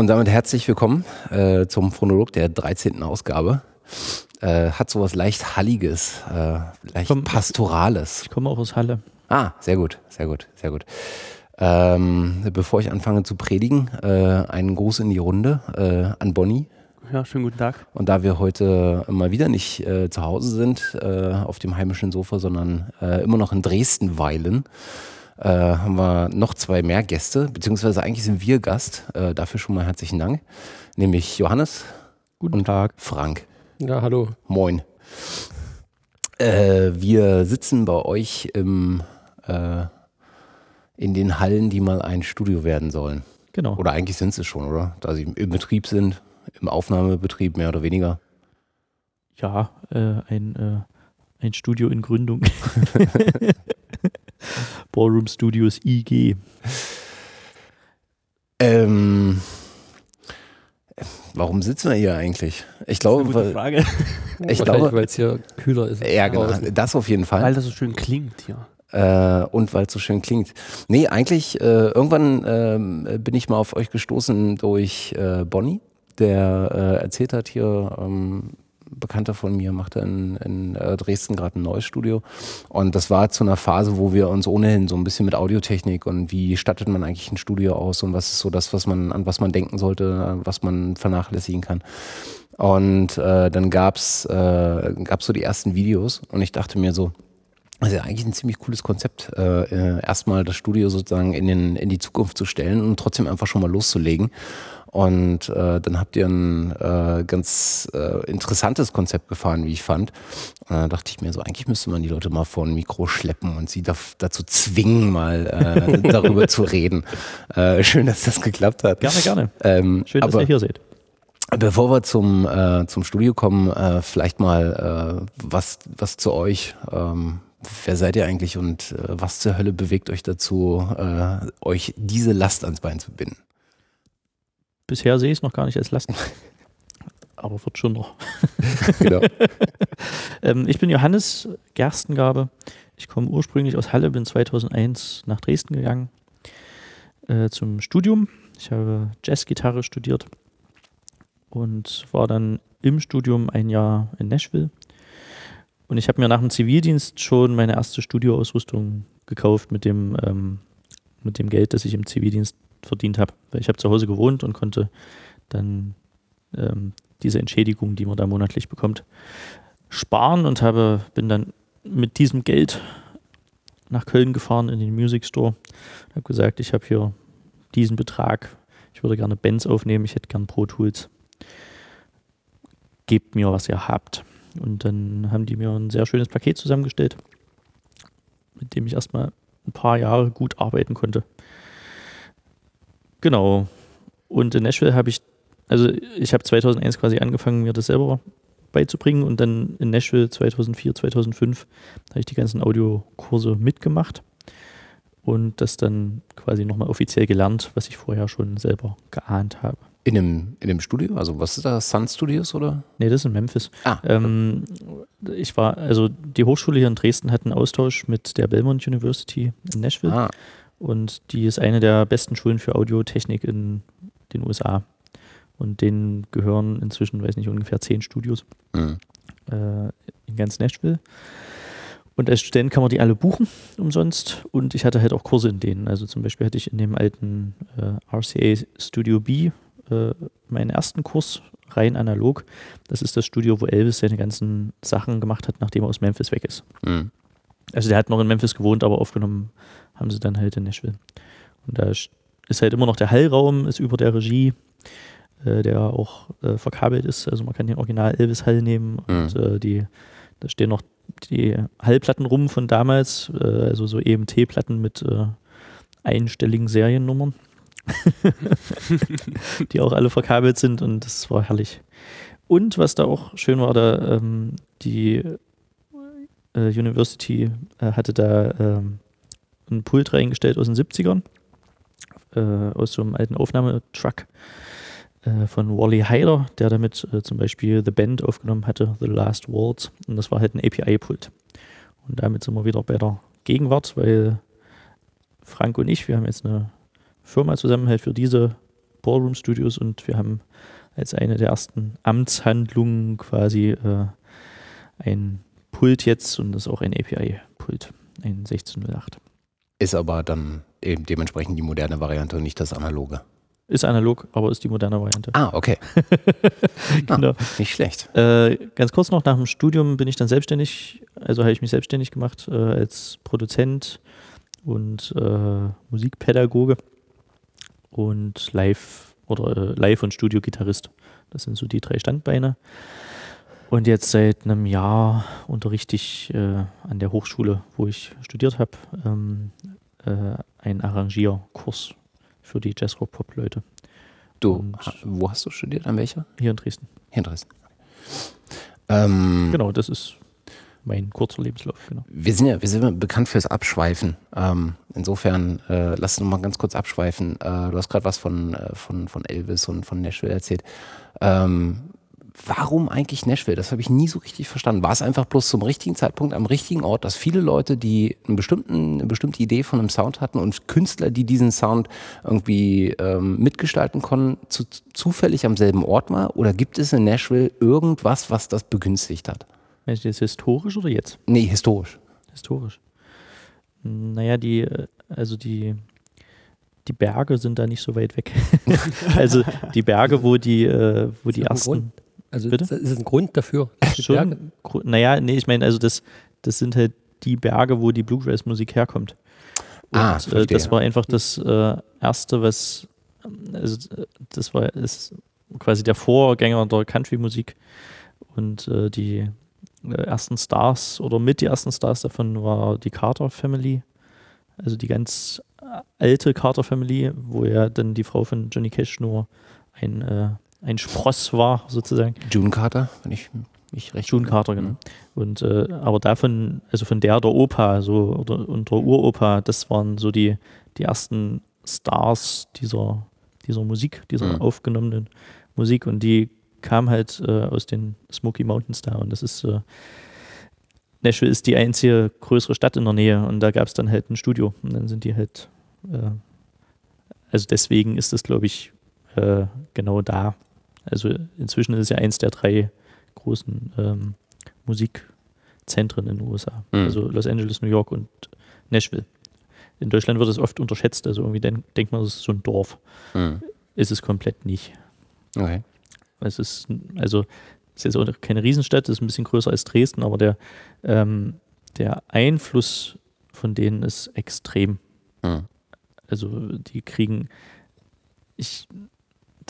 Und damit herzlich willkommen äh, zum Phonolog der 13. Ausgabe. Äh, hat sowas leicht Halliges, äh, leicht Komm. Pastorales. Ich komme auch aus Halle. Ah, sehr gut, sehr gut, sehr gut. Ähm, bevor ich anfange zu predigen, äh, einen Gruß in die Runde äh, an Bonnie. Ja, schönen guten Tag. Und da wir heute mal wieder nicht äh, zu Hause sind, auf dem heimischen Sofa, sondern immer noch in Dresden weilen, äh, haben wir noch zwei mehr Gäste, beziehungsweise eigentlich sind wir Gast. Äh, dafür schon mal herzlichen Dank. Nämlich Johannes Guten und Tag. Frank. Ja, hallo. Moin. Äh, wir sitzen bei euch im, äh, in den Hallen, die mal ein Studio werden sollen. Genau. Oder eigentlich sind sie schon, oder? Da sie im Betrieb sind, im Aufnahmebetrieb mehr oder weniger. Ja, äh, ein, äh, ein Studio in Gründung. Ballroom Studios IG. Ähm, warum sitzen wir hier eigentlich? Ich glaube, weil, Frage. ich glaube, weil es hier kühler ist. ja, genau, draußen. das auf jeden Fall. Weil das so schön klingt hier. Äh, und weil es so schön klingt. Nee, eigentlich, äh, irgendwann ähm, bin ich mal auf euch gestoßen durch äh, Bonnie, der äh, erzählt hat, hier, ähm, Bekannter von mir macht in, in äh, Dresden gerade ein neues Studio. Und das war zu einer Phase, wo wir uns ohnehin so ein bisschen mit Audiotechnik und wie stattet man eigentlich ein Studio aus und was ist so das, was man, an was man denken sollte, was man vernachlässigen kann. Und äh, dann gab's äh, so die ersten Videos und ich dachte mir so, das ist ja eigentlich ein ziemlich cooles Konzept, äh, äh, erstmal das Studio sozusagen in, den, in die Zukunft zu stellen und trotzdem einfach schon mal loszulegen. Und äh, dann habt ihr ein äh, ganz äh, interessantes Konzept gefahren, wie ich fand. Und dann dachte ich mir so, eigentlich müsste man die Leute mal vor ein Mikro schleppen und sie da, dazu zwingen, mal äh, darüber zu reden. Äh, schön, dass das geklappt hat. Gerne, gerne. Ähm, Schön, dass ihr hier seid. Bevor wir zum, äh, zum Studio kommen, äh, vielleicht mal äh, was, was zu euch. Ähm, wer seid ihr eigentlich und äh, was zur Hölle bewegt euch dazu, äh, euch diese Last ans Bein zu binden? Bisher sehe ich es noch gar nicht als Last. Aber wird schon noch. Genau. Ähm, ich bin Johannes Gerstengabe. Ich komme ursprünglich aus Halle, bin 2001 nach Dresden gegangen äh, zum Studium. Ich habe Jazzgitarre studiert und war dann im Studium ein Jahr in Nashville. Und ich habe mir nach dem Zivildienst schon meine erste Studioausrüstung gekauft mit dem, ähm, mit dem Geld, das ich im Zivildienst verdient habe. Weil ich habe zu Hause gewohnt und konnte dann ähm, diese Entschädigung, die man da monatlich bekommt, sparen und habe, bin dann mit diesem Geld nach Köln gefahren in den Music Store. Habe gesagt, ich habe hier diesen Betrag, ich würde gerne Bands aufnehmen, ich hätte gern Pro Tools. Gebt mir, was ihr habt. Und dann haben die mir ein sehr schönes Paket zusammengestellt, mit dem ich erstmal ein paar Jahre gut arbeiten konnte. Genau. Und in Nashville habe ich, also ich habe 2001 quasi angefangen, mir das selber beizubringen und dann in Nashville 2004, 2005 habe ich die ganzen Audiokurse mitgemacht und das dann quasi nochmal offiziell gelernt, was ich vorher schon selber geahnt habe. In dem, in dem Studio? Also was ist das? Sun Studios oder? Nee, das ist in Memphis. Ah, Ähm, ich war, also die Hochschule hier in Dresden hat einen Austausch mit der Belmont University in Nashville ah und die ist eine der besten Schulen für Audiotechnik in den USA. Und denen gehören inzwischen, weiß nicht, ungefähr zehn Studios mh. äh, in ganz Nashville. Und als Student kann man die alle buchen, umsonst. Und ich hatte halt auch Kurse in denen. Also zum Beispiel hatte ich in dem alten äh, RCA Studio B äh, meinen ersten Kurs rein analog. Das ist das Studio, wo Elvis seine ganzen Sachen gemacht hat, nachdem er aus Memphis weg ist. Mh. Also der hat noch in Memphis gewohnt, aber aufgenommen haben sie dann halt in Nashville. Und da ist halt immer noch der Hallraum, ist über der Regie, äh, der auch äh, verkabelt ist. Also man kann den Original Elvis Hall nehmen und äh, die, da stehen noch die Hallplatten rum von damals, äh, also so EMT-Platten mit äh, einstelligen Seriennummern, die auch alle verkabelt sind und das war herrlich. Und was da auch schön war, da ähm, die äh, University hatte da ähm, einen Pult reingestellt aus den 70ern, äh, aus so einem alten Aufnahmetruck äh, von Wally Heider, der damit äh, zum Beispiel The Band aufgenommen hatte, The Last Waltz. Und das war halt ein API-Pult. Und damit sind wir wieder bei der Gegenwart, weil Frank und ich, wir haben jetzt eine Firma zusammen halt für diese Ballroom Studios und wir haben als eine der ersten Amtshandlungen quasi äh, ein Pult jetzt und das ist auch ein API-Pult, ein 1608. Ist aber dann eben dementsprechend die moderne Variante und nicht das analoge. Ist analog, aber ist die moderne Variante. Ah, okay. genau. Ah, nicht schlecht. Äh, ganz kurz noch, nach dem Studium bin ich dann selbstständig, also habe ich mich selbstständig gemacht äh, als Produzent und äh, Musikpädagoge und Live- oder äh, Live- und Studio-Gitarrist. Das sind so die drei Standbeine. Und jetzt seit einem Jahr unterrichte ich äh, an der Hochschule, wo ich studiert habe, ähm, äh, einen Arrangierkurs für die Jazzrock-Pop-Leute Du, Und- wo hast du studiert? An welcher? hier in Dresden. Hier in Dresden. Ähm, Genau, das ist mein kurzer Lebenslauf. Genau. Wir sind ja, wir sind ja bekannt fürs Abschweifen. Ähm, insofern, äh, lass uns mal ganz kurz abschweifen. Äh, du hast gerade was von, äh, von, von Elvis und von Nashville erzählt. Ähm, warum eigentlich Nashville? Das habe ich nie so richtig verstanden. War es einfach bloß zum richtigen Zeitpunkt am richtigen Ort, dass viele Leute, die einen bestimmten, eine bestimmte Idee von einem Sound hatten und Künstler, die diesen Sound irgendwie ähm, mitgestalten konnten, zu, zufällig am selben Ort war? Oder gibt es in Nashville irgendwas, was das begünstigt hat? Meinst du jetzt historisch oder jetzt? Nee, historisch. Historisch. Naja, die, äh, also die, die Berge sind da nicht so weit weg. also die Berge, wo die, äh, wo die ersten. Also Bitte? ist es ein Grund dafür? Schon, naja, nee, ich meine, also das, das sind halt die Berge, wo die Bluegrass-Musik herkommt. Und Ah, äh, das war einfach das äh, erste, was, also äh, das war ist quasi der Vorgänger der Country-Musik. Und äh, die äh, ersten Stars oder mit die ersten Stars davon war die Carter Family. Also die ganz äh, alte Carter Family, wo ja dann die Frau von Johnny Cash nur ein, äh, ein Spross war, sozusagen. June Carter, wenn ich mich recht June Carter, genau. Und äh, aber davon, also von der der Opa, so oder und der Uropa, das waren so die, die ersten Stars dieser, dieser Musik, dieser Mhm. aufgenommenen Musik und die kam halt äh, aus den Smoky Mountains da und das ist äh, Nashville ist die einzige größere Stadt in der Nähe und da gab es dann halt ein Studio und dann sind die halt äh, also deswegen ist das glaube ich äh, genau da. Also inzwischen ist es ja eins der drei großen ähm, Musikzentren in den USA. Mhm. Also Los Angeles, New York und Nashville. In Deutschland wird es oft unterschätzt, also irgendwie den, denkt man, das ist so ein Dorf. Mhm. Ist es komplett nicht. Okay. Es ist, also, es ist jetzt auch keine Riesenstadt, es ist ein bisschen größer als Dresden, aber der, ähm, der Einfluss von denen ist extrem. Mhm. Also die kriegen, ich,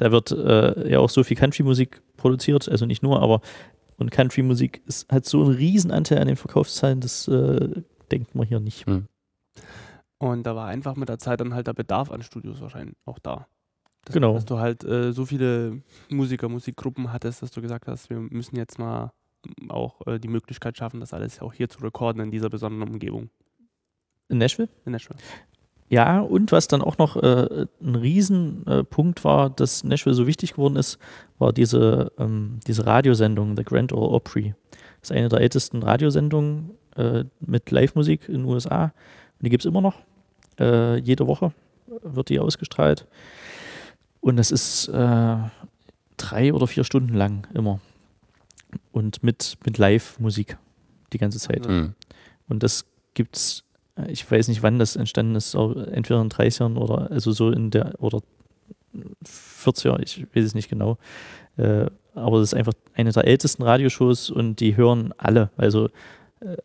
da wird äh, ja auch so viel Country-Musik produziert, also nicht nur, aber und Country-Musik ist, hat so einen riesen Anteil an den Verkaufszahlen, das äh, denkt man hier nicht. Und da war einfach mit der Zeit dann halt der Bedarf an Studios wahrscheinlich auch da. Dass, Genau. Dass du halt äh, so viele Musiker, Musikgruppen hattest, dass du gesagt hast, wir müssen jetzt mal auch äh, die Möglichkeit schaffen, das alles auch hier zu rekorden in dieser besonderen Umgebung. In Nashville? In Nashville. Ja, und was dann auch noch äh, ein Riesenpunkt Punkt war, dass Nashville so wichtig geworden ist, war diese, ähm, diese Radiosendung, The Grand Ole Opry. Das ist eine der ältesten Radiosendungen äh, mit Live-Musik in den USA. Und die gibt es immer noch. Äh, jede Woche wird die ausgestrahlt. Und das ist äh, drei oder vier Stunden lang immer. Und mit, mit Live-Musik die ganze Zeit. Mhm. Und das gibt's, äh, ich weiß nicht, wann das entstanden ist, entweder in den 30ern oder also so in der oder 40er, ich weiß es nicht genau. Äh, aber das ist einfach eine der ältesten Radioshows und die hören alle. Also äh,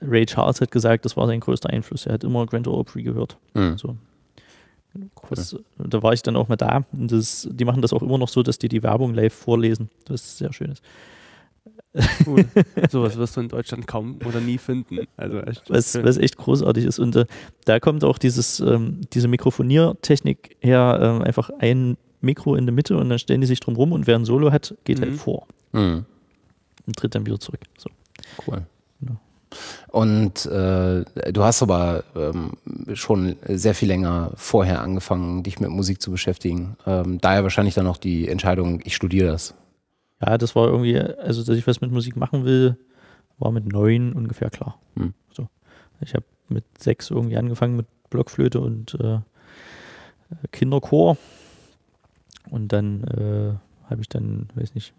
Ray Charles hat gesagt, das war sein größter Einfluss. Er hat immer Grand Ole Opry gehört. Mhm. So. Das, da war ich dann auch mal da. Und das, die machen das auch immer noch so, dass die die Werbung live vorlesen. Das sehr schön ist. Cool. Sowas wirst du in Deutschland kaum oder nie finden. Also echt was, was echt großartig ist. Und äh, da kommt auch dieses, ähm, diese Mikrofoniertechnik her, ähm, einfach ein Mikro in der Mitte und dann stellen die sich drum rum und wer ein Solo hat, geht halt Mhm. vor Mhm. und tritt dann wieder zurück. So. Cool. Genau. Und äh, du hast aber ähm, schon sehr viel länger vorher angefangen, dich mit Musik zu beschäftigen. Ähm, daher wahrscheinlich dann auch die Entscheidung, ich studiere das. Ja, das war irgendwie, also dass ich was mit Musik machen will, war mit neun ungefähr klar. Hm. So. Ich habe mit sechs irgendwie angefangen mit Blockflöte und äh, Kinderchor. Und dann äh, habe ich dann, weiß nicht,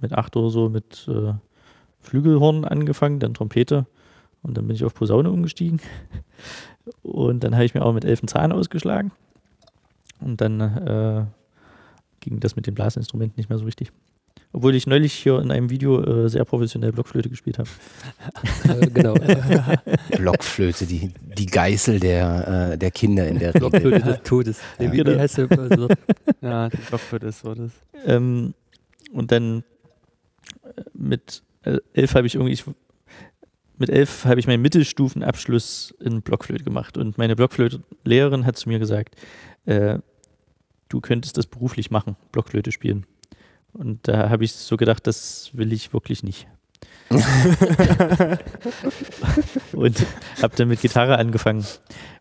mit acht oder so mit äh, Flügelhorn angefangen, dann Trompete und dann bin ich auf Posaune umgestiegen. Und dann habe ich mir auch mit elf einen Zahn ausgeschlagen. Und dann äh, ging das mit den Blasinstrumenten nicht mehr so richtig. Obwohl ich neulich hier in einem Video äh, sehr professionell Blockflöte gespielt habe. Äh, genau. Blockflöte, die, die Geißel der, äh, der Kinder in der Regel. Blockflöte des Todes. Ja. Wie, wie heißt der? Also, Ja, die Blockflöte ist so das. Ähm, und dann äh, mit äh, elf habe ich irgendwie, ich, mit elf habe ich meinen Mittelstufenabschluss in Blockflöte gemacht. Und meine Blockflöte-Lehrerin hat zu mir gesagt, äh, du könntest das beruflich machen, Blockflöte spielen. Und da habe ich so gedacht, das will ich wirklich nicht. und habe dann mit Gitarre angefangen.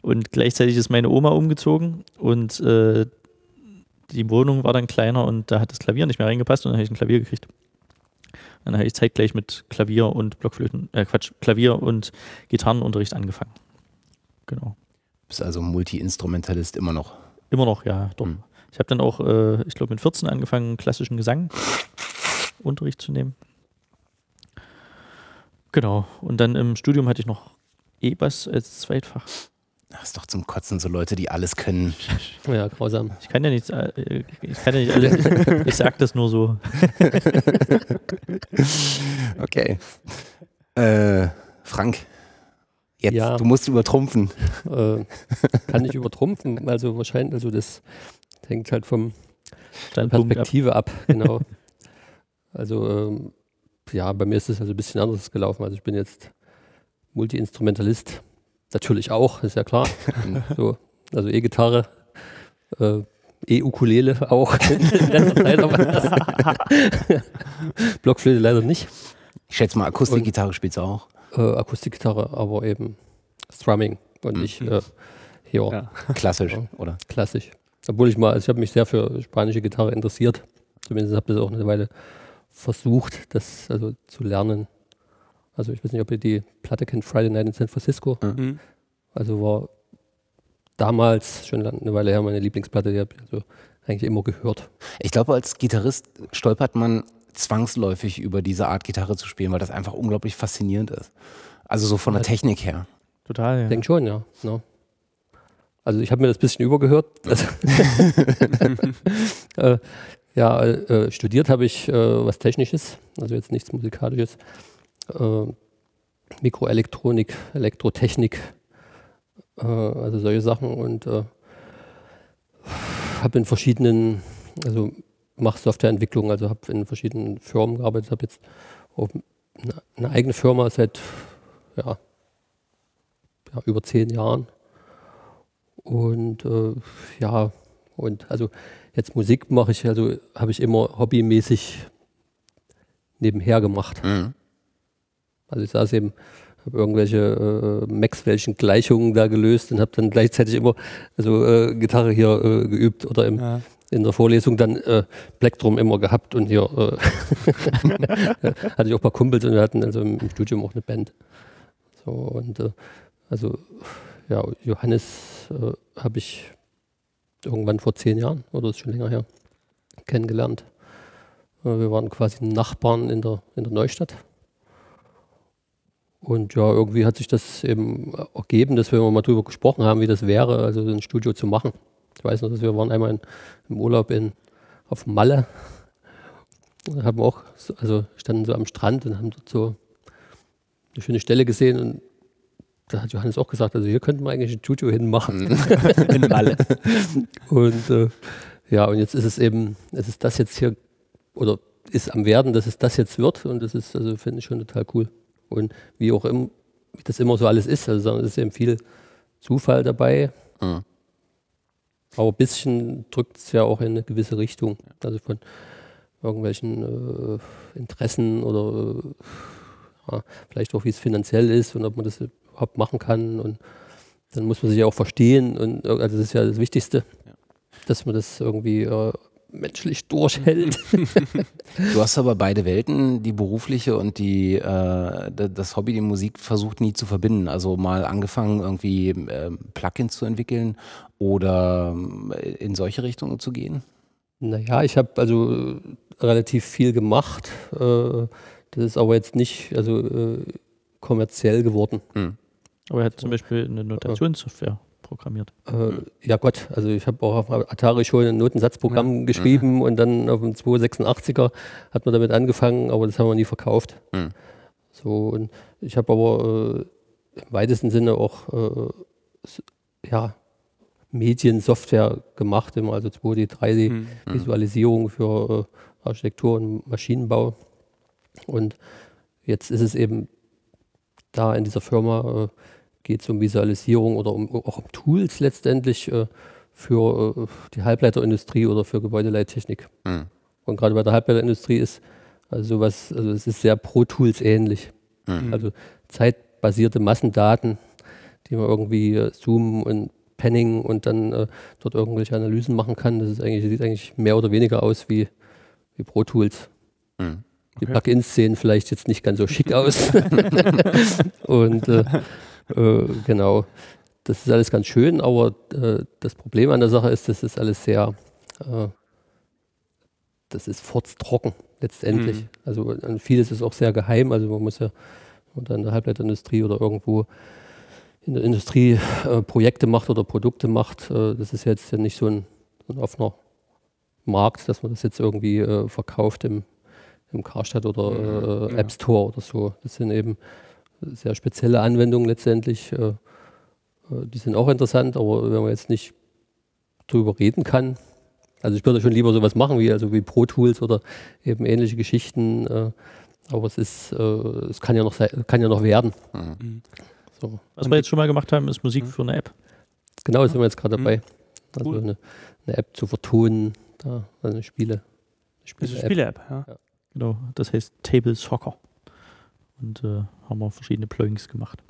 Und gleichzeitig ist meine Oma umgezogen und äh, die Wohnung war dann kleiner und da hat das Klavier nicht mehr reingepasst und dann habe ich ein Klavier gekriegt. Und dann habe ich zeitgleich mit Klavier und Blockflöten, äh Quatsch, Klavier und Gitarrenunterricht angefangen. Genau. Bist also Multi-Instrumentalist immer noch. Immer noch, ja, doch. Hm. Ich habe dann auch, äh, ich glaube, mit 14 angefangen, klassischen Gesang Unterricht zu nehmen. Genau. Und dann im Studium hatte ich noch E-Bass als Zweitfach. Das ist doch zum Kotzen so Leute, die alles können. ja, grausam. Ich kann ja nicht, äh, ich kann ja nicht alles, ich sag das nur so. Okay. Äh, Frank, jetzt, Ja. du musst übertrumpfen. Äh, kann ich übertrumpfen. Also wahrscheinlich, also das hängt halt vom Standpunkt ab. Perspektive ab, genau. also ähm, ja, bei mir ist es also ein bisschen anders gelaufen. Also ich bin jetzt Multi-Instrumentalist, natürlich auch, ist ja klar. so, also E-Gitarre, äh, E-Ukulele auch. in letzter Zeit, aber Blockflöte leider nicht. Ich schätze mal, Akustikgitarre spielst du auch. Äh, Akustikgitarre, aber eben Strumming und nicht äh, hier Ja. Klassisch, oder? klassisch. Obwohl ich mal, also ich habe mich sehr für spanische Gitarre interessiert. Zumindest habe ich das auch eine Weile versucht, das also zu lernen. Also ich weiß nicht, ob ihr die Platte kennt, Friday Night in San Francisco. Mhm. Also war damals schon eine Weile her meine Lieblingsplatte, die habe ich also eigentlich immer gehört. Ich glaube, als Gitarrist stolpert man zwangsläufig über diese Art Gitarre zu spielen, weil das einfach unglaublich faszinierend ist. Also so von der Technik her. Total, Ich ja. denke schon, ja. ja. Also ich habe mir das ein bisschen übergehört. Äh, ja, äh, studiert habe ich äh, was Technisches, also jetzt nichts Musikalisches. Äh, Mikroelektronik, Elektrotechnik, äh, also solche Sachen und äh, habe in verschiedenen, also mache Softwareentwicklung, also habe in verschiedenen Firmen gearbeitet, habe jetzt eine eigene Firma seit ja, ja, über zehn Jahren. Und äh, ja, und also jetzt Musik mache ich, also habe ich immer hobbymäßig nebenher gemacht. Mhm. Also ich saß eben, habe irgendwelche äh, Maxwell'schen Gleichungen da gelöst und habe dann gleichzeitig immer also äh, Gitarre hier äh, geübt oder im, Ja. in der Vorlesung dann äh, Plektrum immer gehabt und hier äh, hatte ich auch ein paar Kumpels und wir hatten also im, im Studium auch eine Band. So und äh, also ja, Johannes äh, habe ich irgendwann vor zehn Jahren oder ist schon länger her kennengelernt. Äh, wir waren quasi Nachbarn in der, in der Neustadt. Und ja, irgendwie hat sich das eben ergeben, dass wir mal drüber gesprochen haben, wie das wäre, also so ein Studio zu machen. Ich weiß noch, dass wir waren einmal in, im Urlaub in, auf Malle. Da haben auch, so, also standen so am Strand und haben dort so eine schöne Stelle gesehen und da hat Johannes auch gesagt, also hier könnten wir eigentlich ein Studio hinmachen. In Malle. Und äh, ja, und jetzt ist es eben, es ist das jetzt hier, oder ist am Werden, dass es das jetzt wird und das ist, also finde ich schon total cool. Und wie auch immer, wie das immer so alles ist, also es ist eben viel Zufall dabei, Mhm. aber ein bisschen drückt es ja auch in eine gewisse Richtung. Also von irgendwelchen äh, Interessen oder äh, ja, vielleicht auch wie es finanziell ist und ob man das überhaupt machen kann. Und dann muss man sich ja auch verstehen. Und äh, also das ist ja das Wichtigste, dass man das irgendwie äh, menschlich durchhält. Du hast aber beide Welten, die berufliche und die äh, das Hobby, die Musik, versucht nie zu verbinden. Also mal angefangen, irgendwie ähm, Plugins zu entwickeln oder ähm, in solche Richtungen zu gehen. Naja, ich habe also äh, relativ viel gemacht. Äh, das ist aber jetzt nicht also, äh, kommerziell geworden. Aber er hat zum Beispiel eine Notationssoftware programmiert. Äh, ja Gott, also ich habe auch auf Atari schon ein Notensatzprogramm geschrieben und dann auf dem 286er hat man damit angefangen, aber das haben wir nie verkauft. Mhm. So, und ich habe aber äh, im weitesten Sinne auch äh, ja, Mediensoftware gemacht, immer also 2D, 3D Mhm. Visualisierung für äh, Architektur und Maschinenbau. Und jetzt ist es eben da in dieser Firma, äh, geht es um Visualisierung oder um, auch um Tools letztendlich äh, für äh, die Halbleiterindustrie oder für Gebäudeleittechnik. Mhm. Und gerade bei der Halbleiterindustrie ist also sowas, also es ist sehr Pro Tools ähnlich. Mhm. Also zeitbasierte Massendaten, die man irgendwie zoomen und penning und dann äh, dort irgendwelche Analysen machen kann. Das ist eigentlich, sieht eigentlich mehr oder weniger aus wie, wie Pro Tools. Mhm. Die Okay. Plugins sehen vielleicht jetzt nicht ganz so schick aus. und äh, äh, genau, das ist alles ganz schön, aber äh, das Problem an der Sache ist, das ist alles sehr, äh, das ist furztrocken letztendlich. Mhm. Also vieles ist auch sehr geheim, also man muss ja oder in der Halbleiterindustrie oder irgendwo in der Industrie äh, Projekte macht oder Produkte macht, äh, das ist jetzt ja nicht so ein, so ein offener Markt, dass man das jetzt irgendwie verkauft im, im Karstadt oder äh, Ja. App Store oder so. Das sind eben sehr spezielle Anwendungen letztendlich. Äh, äh, die sind auch interessant, aber wenn man jetzt nicht drüber reden kann, also ich würde schon lieber sowas machen wie also wie Pro Tools oder eben ähnliche Geschichten. Äh, aber es ist, äh, es kann ja noch kann ja noch werden. Mhm. Mhm. So. Was wir jetzt schon mal gemacht haben, ist Musik für eine App. Genau, sind wir jetzt gerade Mhm. dabei. Also Cool. eine, eine App zu vertonen, da, also eine Spiele. Das ist Spiele-App. eine Spiele-App, ja. Genau, das heißt Table Soccer. Und äh, haben wir verschiedene Plugins gemacht.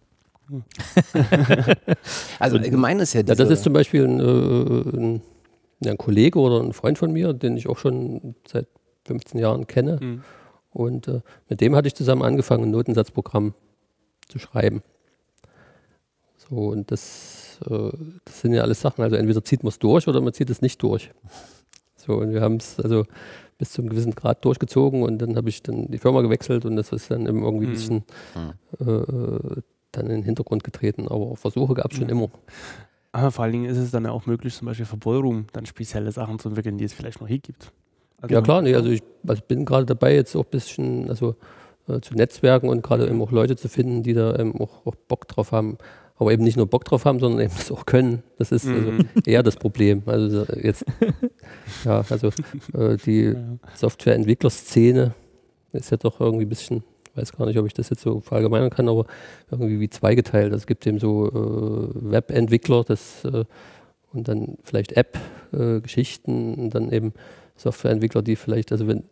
Also allgemein ist ja Ja, diese, das ist zum Beispiel ein, äh, ein, ja, ein Kollege oder ein Freund von mir, den ich auch schon seit 15 Jahren kenne. Mhm. Und äh, mit dem hatte ich zusammen angefangen, ein Notensatzprogramm zu schreiben. So, und das, äh, das sind ja alles Sachen. Also entweder zieht man es durch oder man zieht es nicht durch. So, und wir haben es also bis zu einem gewissen Grad durchgezogen und dann habe ich dann die Firma gewechselt und das ist dann eben irgendwie ein Mhm. bisschen Mhm. äh, dann in den Hintergrund getreten. Aber Versuche gab es schon Mhm. immer. Aber vor allen Dingen ist es dann ja auch möglich, zum Beispiel für Ballroom dann spezielle Sachen zu entwickeln, die es vielleicht noch hier gibt. Also- Ja klar, nee, also ich also bin gerade dabei, jetzt auch ein bisschen also, äh, zu netzwerken und gerade eben auch Leute zu finden, die da eben auch, auch Bock drauf haben. Aber eben nicht nur Bock drauf haben, sondern eben das auch können. Das ist also Mhm. eher das Problem. Also so jetzt, ja, also äh, die. Softwareentwicklerszene ist ja doch irgendwie ein bisschen, ich weiß gar nicht, ob ich das jetzt so verallgemeinern kann, aber irgendwie wie zweigeteilt. Also es gibt eben so äh, Webentwickler das, äh, und dann vielleicht App-Geschichten und dann eben Softwareentwickler, die vielleicht, also wenn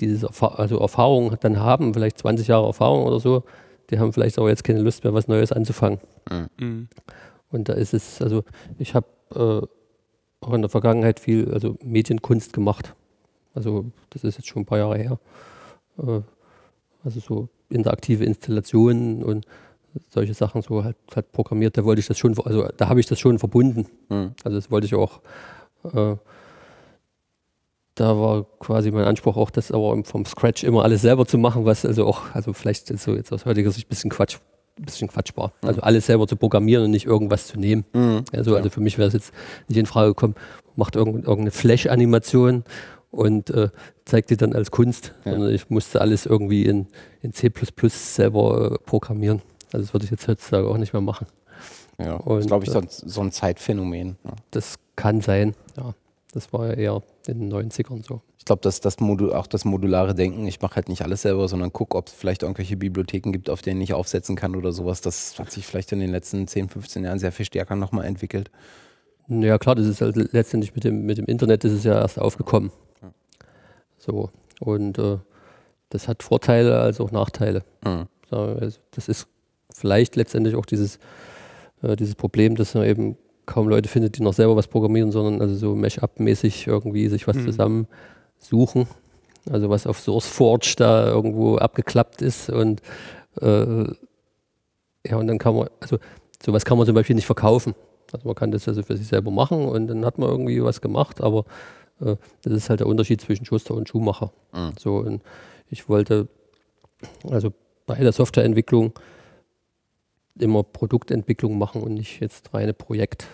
diese Erfa also Erfahrung dann haben, vielleicht 20 Jahre Erfahrung oder so, die haben vielleicht aber jetzt keine Lust mehr, was Neues anzufangen. Mhm. Und da ist es, also ich habe äh, auch in der Vergangenheit viel, also Medienkunst gemacht. Also das ist jetzt schon ein paar Jahre her. Äh, also so interaktive Installationen und solche Sachen so halt, halt programmiert. Da wollte ich das schon, also da habe ich das schon verbunden. Mhm. Also das wollte ich auch. Äh, da war quasi mein Anspruch auch, das aber vom Scratch immer alles selber zu machen, was also auch, also vielleicht so jetzt aus heutiger Sicht ein bisschen Quatsch, ein bisschen Quatsch war. Also alles selber zu programmieren und nicht irgendwas zu nehmen. Mhm. Also, also für mich wäre es jetzt nicht in Frage gekommen, macht irgend- irgendeine Flash-Animation und äh, zeigt die dann als Kunst, Ja. sondern ich musste alles irgendwie in, in C selber äh, programmieren. Also das würde ich jetzt heutzutage auch nicht mehr machen. Ja, das Und, ist, glaube ich, äh, so ein, so ein Zeitphänomen. Ja. Das kann sein, ja. Das war ja eher in den 90ern so. Ich glaube, dass das Modu auch das modulare Denken, ich mache halt nicht alles selber, sondern gucke, ob es vielleicht irgendwelche Bibliotheken gibt, auf denen ich aufsetzen kann oder sowas. Das hat sich vielleicht in den letzten 10, 15 Jahren sehr viel stärker nochmal entwickelt. Ja klar, das ist also letztendlich mit dem, mit dem Internet ist es ja erst aufgekommen. So. Und äh, das hat Vorteile als auch Nachteile. Mhm. So, also das ist vielleicht letztendlich auch dieses, äh, dieses Problem, dass man eben kaum Leute findet, die noch selber was programmieren, sondern also so Mesh-Up-mäßig irgendwie sich was Mhm. zusammensuchen. Also was auf SourceForge da irgendwo abgeklappt ist und äh, ja, und dann kann man, also sowas kann man zum Beispiel nicht verkaufen. Also man kann das also für sich selber machen und dann hat man irgendwie was gemacht, aber Äh, das ist halt der Unterschied zwischen Schuster und Schuhmacher. Mhm. So, und ich wollte also bei der Softwareentwicklung immer Produktentwicklung machen und nicht jetzt reine Projekt,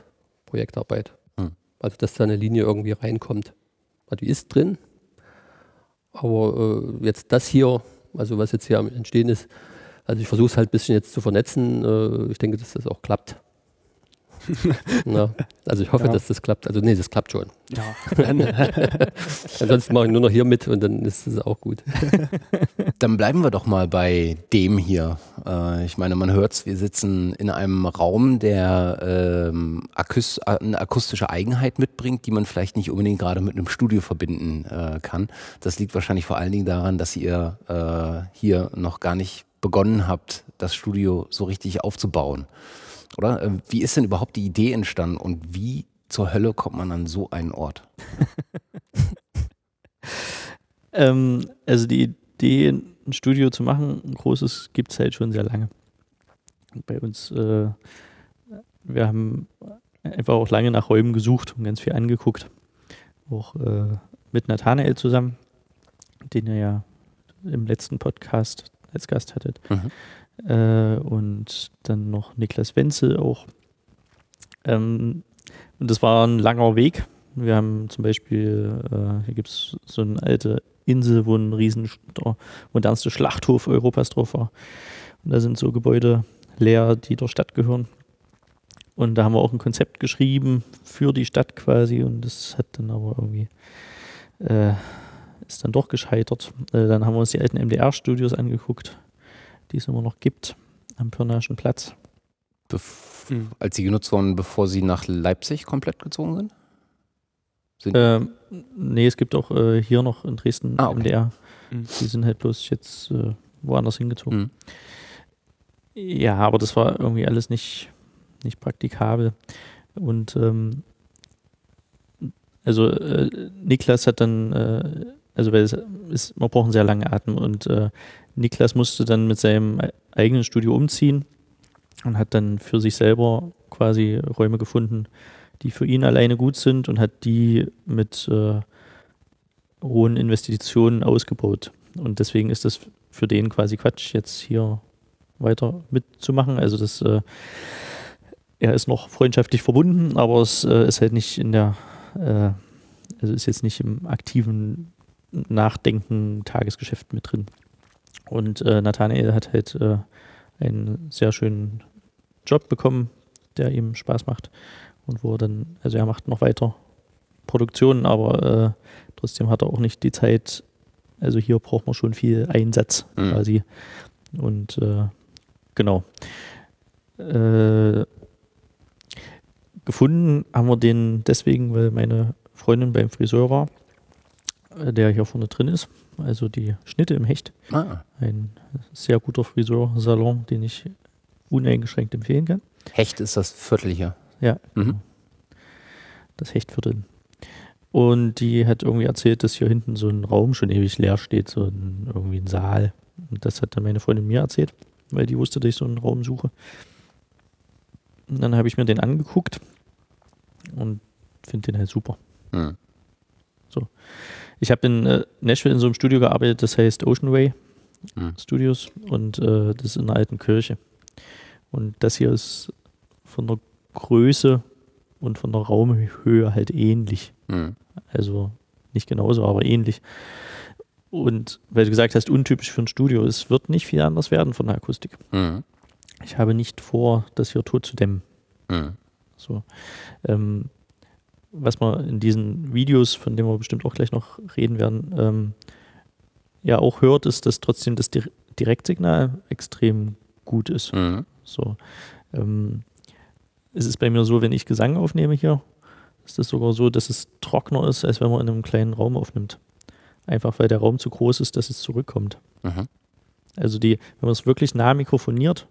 Projektarbeit. Mhm. Also dass da eine Linie irgendwie reinkommt. Also die ist drin, aber äh, jetzt das hier, also was jetzt hier am Entstehen ist, also ich versuche es halt ein bisschen jetzt zu vernetzen. Äh, ich denke, dass das auch klappt. Na, also ich hoffe, Ja. dass das klappt. Also nee, das klappt schon. Ja, Ansonsten mache ich nur noch hier mit und dann ist es auch gut. Dann bleiben wir doch mal bei dem hier. Äh, ich meine, man hört es, wir sitzen in einem Raum, der ähm, akus eine akustische Eigenheit mitbringt, die man vielleicht nicht unbedingt gerade mit einem Studio verbinden äh, kann. Das liegt wahrscheinlich vor allen Dingen daran, dass ihr äh, hier noch gar nicht begonnen habt, das Studio so richtig aufzubauen. Oder? Äh, Wie ist denn überhaupt die Idee entstanden und wie zur Hölle kommt man an so einen Ort? Ähm, also die Idee, ein Studio zu machen, ein großes, gibt es halt schon sehr lange. Bei uns, äh, wir haben einfach auch lange nach Räumen gesucht und ganz viel angeguckt. Auch äh, mit Nathanael zusammen, den ihr ja im letzten Podcast als Gast hattet. Mhm. Äh, und dann noch Niklas Wenzel auch. Ähm, und das war ein langer Weg. Wir haben zum Beispiel, äh, hier gibt es so eine alte Insel, wo ein riesen, der modernste Schlachthof Europas drauf war. Und da sind so Gebäude leer, die der Stadt gehören. Und da haben wir auch ein Konzept geschrieben für die Stadt quasi und das hat dann aber irgendwie, äh, ist dann doch gescheitert. Äh, dann haben wir uns die alten MDR-Studios angeguckt, die es immer noch gibt am Pirnaischen Platz. Bef Mhm. Als sie genutzt wurden, bevor sie nach Leipzig komplett gezogen sind? sind Ähm, nee, es gibt auch äh, hier noch in Dresden Ah, okay. MDR. Mhm. Die sind halt bloß jetzt äh, woanders hingezogen. Mhm. Ja, aber das war irgendwie alles nicht, nicht praktikabel. Und ähm, also äh, Niklas hat dann, äh, also weil es ist, man braucht einen sehr langen Atem und äh, Niklas musste dann mit seinem eigenen Studio umziehen und hat dann für sich selber quasi Räume gefunden, die für ihn alleine gut sind und hat die mit äh, hohen Investitionen ausgebaut. Und deswegen ist das für den quasi Quatsch, jetzt hier weiter mitzumachen. Also das, äh, er ist noch freundschaftlich verbunden, aber es äh, ist halt nicht in der, äh, also ist jetzt nicht im aktiven Nachdenken, Tagesgeschäft mit drin. Und äh, Nathanael hat halt äh, einen sehr schönen Job bekommen, der ihm Spaß macht und wo er dann, also er macht noch weiter Produktionen, aber äh, trotzdem hat er auch nicht die Zeit. Also hier braucht man schon viel Einsatz Mhm. quasi. Und äh, genau. Äh, gefunden haben wir den deswegen, weil meine Freundin beim Friseur war, äh, der hier vorne drin ist. Also die Schnitte im Hecht. Ah, Ein sehr guter Friseursalon, den ich uneingeschränkt empfehlen kann. Hecht ist das Viertel hier. Ja, Mhm. das Hechtviertel. Und die hat irgendwie erzählt, dass hier hinten so ein Raum schon ewig leer steht, so ein, irgendwie ein Saal. Und das hat dann meine Freundin mir erzählt, weil die wusste, dass ich so einen Raum suche. Und dann habe ich mir den angeguckt und finde den halt super. Mhm. Ich habe in äh, Nashville in so einem Studio gearbeitet, das heißt Ocean Way Mhm. Studios und äh, das ist in einer alten Kirche. Und das hier ist von der Größe und von der Raumhöhe halt ähnlich. Mhm. Also nicht genauso, aber ähnlich. Und weil du gesagt hast, untypisch für ein Studio, es wird nicht viel anders werden von der Akustik. Mhm. Ich habe nicht vor, das hier tot zu dämmen. Mhm. So. Ähm, was man in diesen Videos, von denen wir bestimmt auch gleich noch reden werden, ähm, ja auch hört, ist, dass trotzdem das Dir Direktsignal extrem gut ist. Mhm. So. Ähm, es ist bei mir so, wenn ich Gesang aufnehme hier, ist es sogar so, dass es trockener ist, als wenn man in einem kleinen Raum aufnimmt. Einfach weil der Raum zu groß ist, dass es zurückkommt. Mhm. Also die, wenn man es wirklich nah mikrofoniert,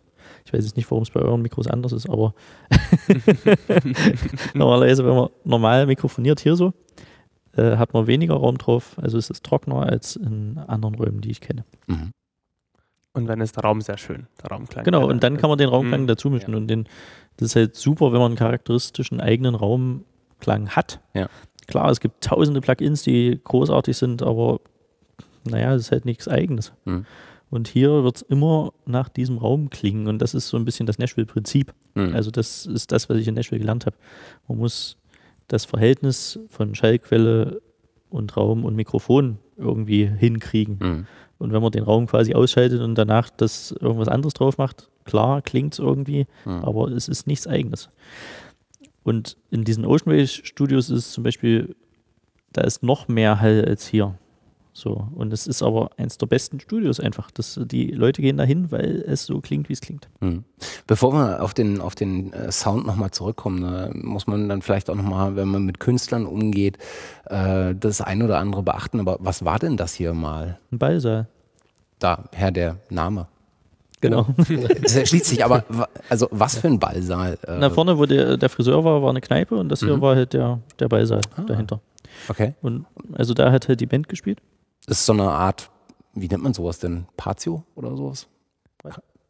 ich weiß jetzt nicht, warum es bei euren Mikros anders ist, aber normalerweise, wenn man normal mikrofoniert hier so, äh, hat man weniger Raum drauf. Also es ist trockener als in anderen Räumen, die ich kenne. Mhm. Und dann ist der Raum sehr schön, der Raumklang. Genau, und dann kann man den Raumklang Mhm. dazu mischen. Ja. Und den, das ist halt super, wenn man einen charakteristischen eigenen Raumklang hat. Ja. klar, es gibt tausende Plugins, die großartig sind, aber naja, es ist halt nichts Eigenes. Hm. Und hier wird es immer nach diesem Raum klingen und das ist so ein bisschen das Nashville-Prinzip. Hm. Also das ist das, was ich in Nashville gelernt habe. Man muss das Verhältnis von Schallquelle und Raum und Mikrofon irgendwie hinkriegen. Hm. Und wenn man den Raum quasi ausschaltet und danach das irgendwas anderes drauf macht, klar klingt es irgendwie, Hm. aber es ist nichts Eigenes. Und in diesen Ocean Way Studios ist zum Beispiel, da ist noch mehr Hall als hier. So. Und es ist aber eins der besten Studios einfach. Das, die Leute gehen dahin, weil es so klingt, wie es klingt. Hm. Bevor wir auf den, auf den äh, Sound nochmal zurückkommen, ne, muss man dann vielleicht auch nochmal, wenn man mit Künstlern umgeht, äh, das ein oder andere beachten. Aber was war denn das hier mal? Ein Ballsaal. Da, Herr, der Name. Genau. Das erschließt sich, aber also was für ein Ballsaal? Äh, Na, vorne, wo der, der Friseur war, war eine Kneipe und das hier Mhm. war halt der, der Ballsaal Ah. dahinter. okay. Und also da hat halt die Band gespielt. Das ist so eine Art, wie nennt man sowas denn? Patio oder sowas?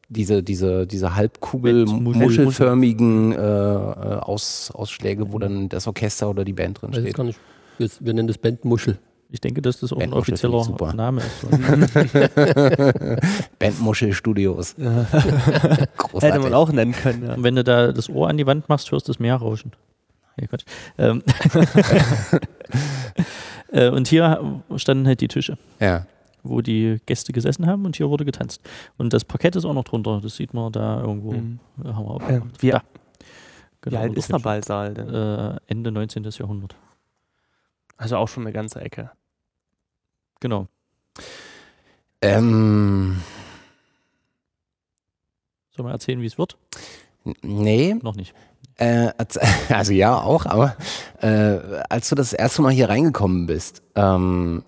Diese, diese, diese halbkugel Mit Muschel- muschelförmigen äh, Aus, Ausschläge, wo dann das Orchester oder die Band drin steht. nicht. Wir, wir nennen das Bandmuschel. Ich denke, dass das auch ein Bandmuschel ich super. offizieller Name ist. Bandmuschelstudios. Hätte Großartig. man auch nennen können, ja. Und wenn du da das Ohr an die Wand machst, hörst du das Meer rauschen. Nee, Quatsch. Ähm äh, und hier standen halt die Tische, Ja. wo die Gäste gesessen haben und hier wurde getanzt. Und das Parkett ist auch noch drunter. Das sieht man da irgendwo. Mhm. äh, Haben wir auch Ähm, wie, Da. wie Genau, alt und ist der Ballsaal denn? Äh, Ende 19. Jahrhundert. Also auch schon eine ganze Ecke. Genau. Ähm, Sollen wir erzählen, wie es wird? nee, Noch nicht. Äh, als- also ja, auch, aber äh, als du das erste Mal hier reingekommen bist, ähm,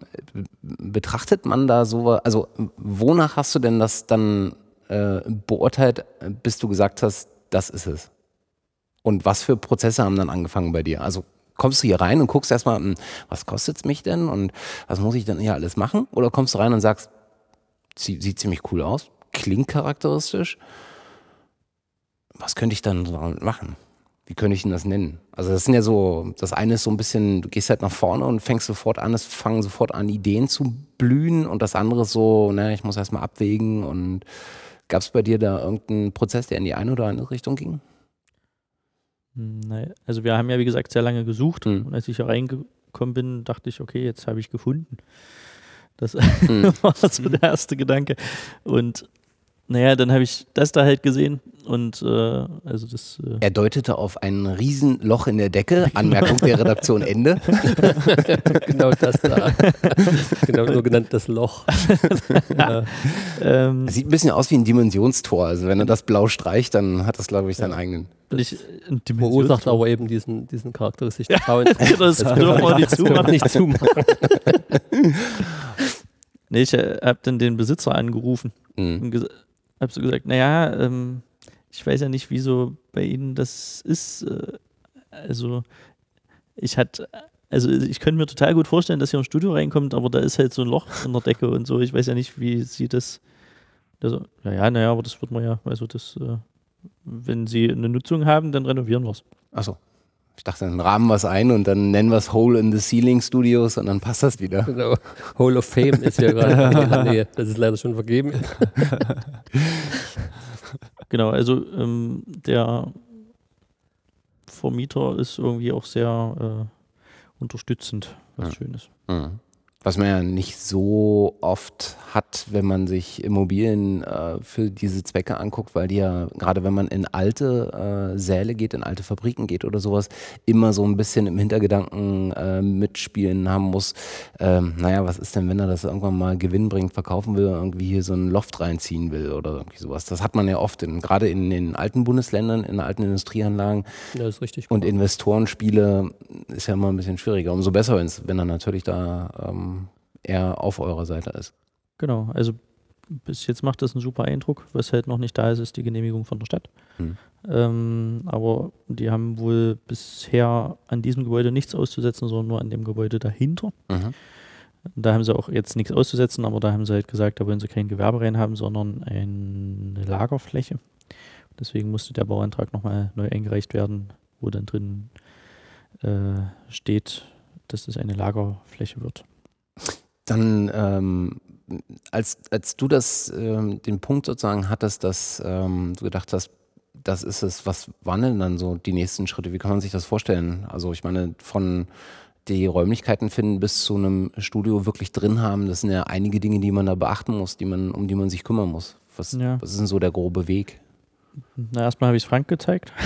betrachtet man da so, also wonach hast du denn das dann äh, beurteilt, bis du gesagt hast, das ist es? Und was für Prozesse haben dann angefangen bei dir? Also kommst du hier rein und guckst erstmal, hm, was kostet es mich denn und was muss ich denn hier alles machen? Oder kommst du rein und sagst, sie- sieht ziemlich cool aus, klingt charakteristisch, was könnte ich dann machen? Wie könnte ich denn das nennen? Also das sind ja so, das eine ist so ein bisschen, du gehst halt nach vorne und fängst sofort an, es fangen sofort an, Ideen zu blühen und das andere ist so, ne, ich muss erstmal abwägen und gab es bei dir da irgendeinen Prozess, der in die eine oder andere Richtung ging? Hm, Naja, also wir haben ja, wie gesagt, sehr lange gesucht. Hm. Und als ich hier reingekommen bin, dachte ich, okay, jetzt habe ich gefunden. Das Hm. war so der erste Gedanke. Und naja, dann habe ich das da halt gesehen. Und äh, also das äh, Er deutete auf ein Riesenloch in der Decke, Anmerkung der Redaktion Ende. genau das da. genau so genannt das Loch. ja. ähm, Sieht ein bisschen aus wie ein Dimensionstor. Also wenn er das blau streicht, dann hat das, glaube ich, seinen eigenen. ich, ein Verursacht aber eben diesen, diesen charakteristischen Sound. das Das dürfen wir nicht zumachen. nicht zumachen. Nee, ich äh, habe dann den Besitzer angerufen Mhm. und habe so gesagt, naja, ähm, ich weiß ja nicht, wieso bei Ihnen das ist. Äh, also ich hatte, also ich könnte mir total gut vorstellen, dass hier ein Studio reinkommt, aber da ist halt so ein Loch in der Decke und so. Ich weiß ja nicht, wie Sie das. Also, ja, ja, naja, aber das wird man ja, also das, äh, wenn Sie eine Nutzung haben, dann renovieren wir es. Achso. Ich dachte, dann rahmen wir es ein und dann nennen wir es Hole in the Ceiling Studios und dann passt das wieder. Genau. Hall of Fame ist ja gerade in der Nähe. Das ist leider schon vergeben. Genau, also ähm, der Vermieter ist irgendwie auch sehr äh, unterstützend, was Ja. schön ist. Mhm. Was man ja nicht so oft hat, wenn man sich Immobilien äh, für diese Zwecke anguckt, weil die ja, gerade wenn man in alte äh, Säle geht, in alte Fabriken geht oder sowas, immer so ein bisschen im Hintergedanken äh, mitspielen haben muss. Ähm, naja, was ist denn, wenn er das irgendwann mal gewinnbringend verkaufen will, irgendwie hier so ein Loft reinziehen will oder irgendwie sowas. Das hat man ja oft, in, gerade in den alten Bundesländern, in alten Industrieanlagen, Ja, ist richtig. und Investorenspiele ist ja immer ein bisschen schwieriger. Umso besser, wenn er natürlich da ähm, eher auf eurer Seite ist. Genau, also bis jetzt macht das einen super Eindruck. Was halt noch nicht da ist, ist die Genehmigung von der Stadt. Hm. Ähm, aber die haben wohl bisher an diesem Gebäude nichts auszusetzen, sondern nur an dem Gebäude dahinter. Mhm. Da haben sie auch jetzt nichts auszusetzen, aber da haben sie halt gesagt, da wollen sie kein Gewerbe rein haben, sondern eine Lagerfläche. Deswegen musste der Bauantrag nochmal neu eingereicht werden, wo dann drin äh, steht, dass das eine Lagerfläche wird. Dann, ähm, als, als du das, ähm, den Punkt sozusagen hattest, dass ähm, du gedacht hast, das ist es, was waren denn dann so die nächsten Schritte? Wie kann man sich das vorstellen? Also ich meine, von die Räumlichkeiten finden bis zu einem Studio wirklich drin haben, das sind ja einige Dinge, die man da beachten muss, die man, um die man sich kümmern muss. Was, Ja. was ist denn so der grobe Weg? Na, erstmal habe ich es Frank gezeigt.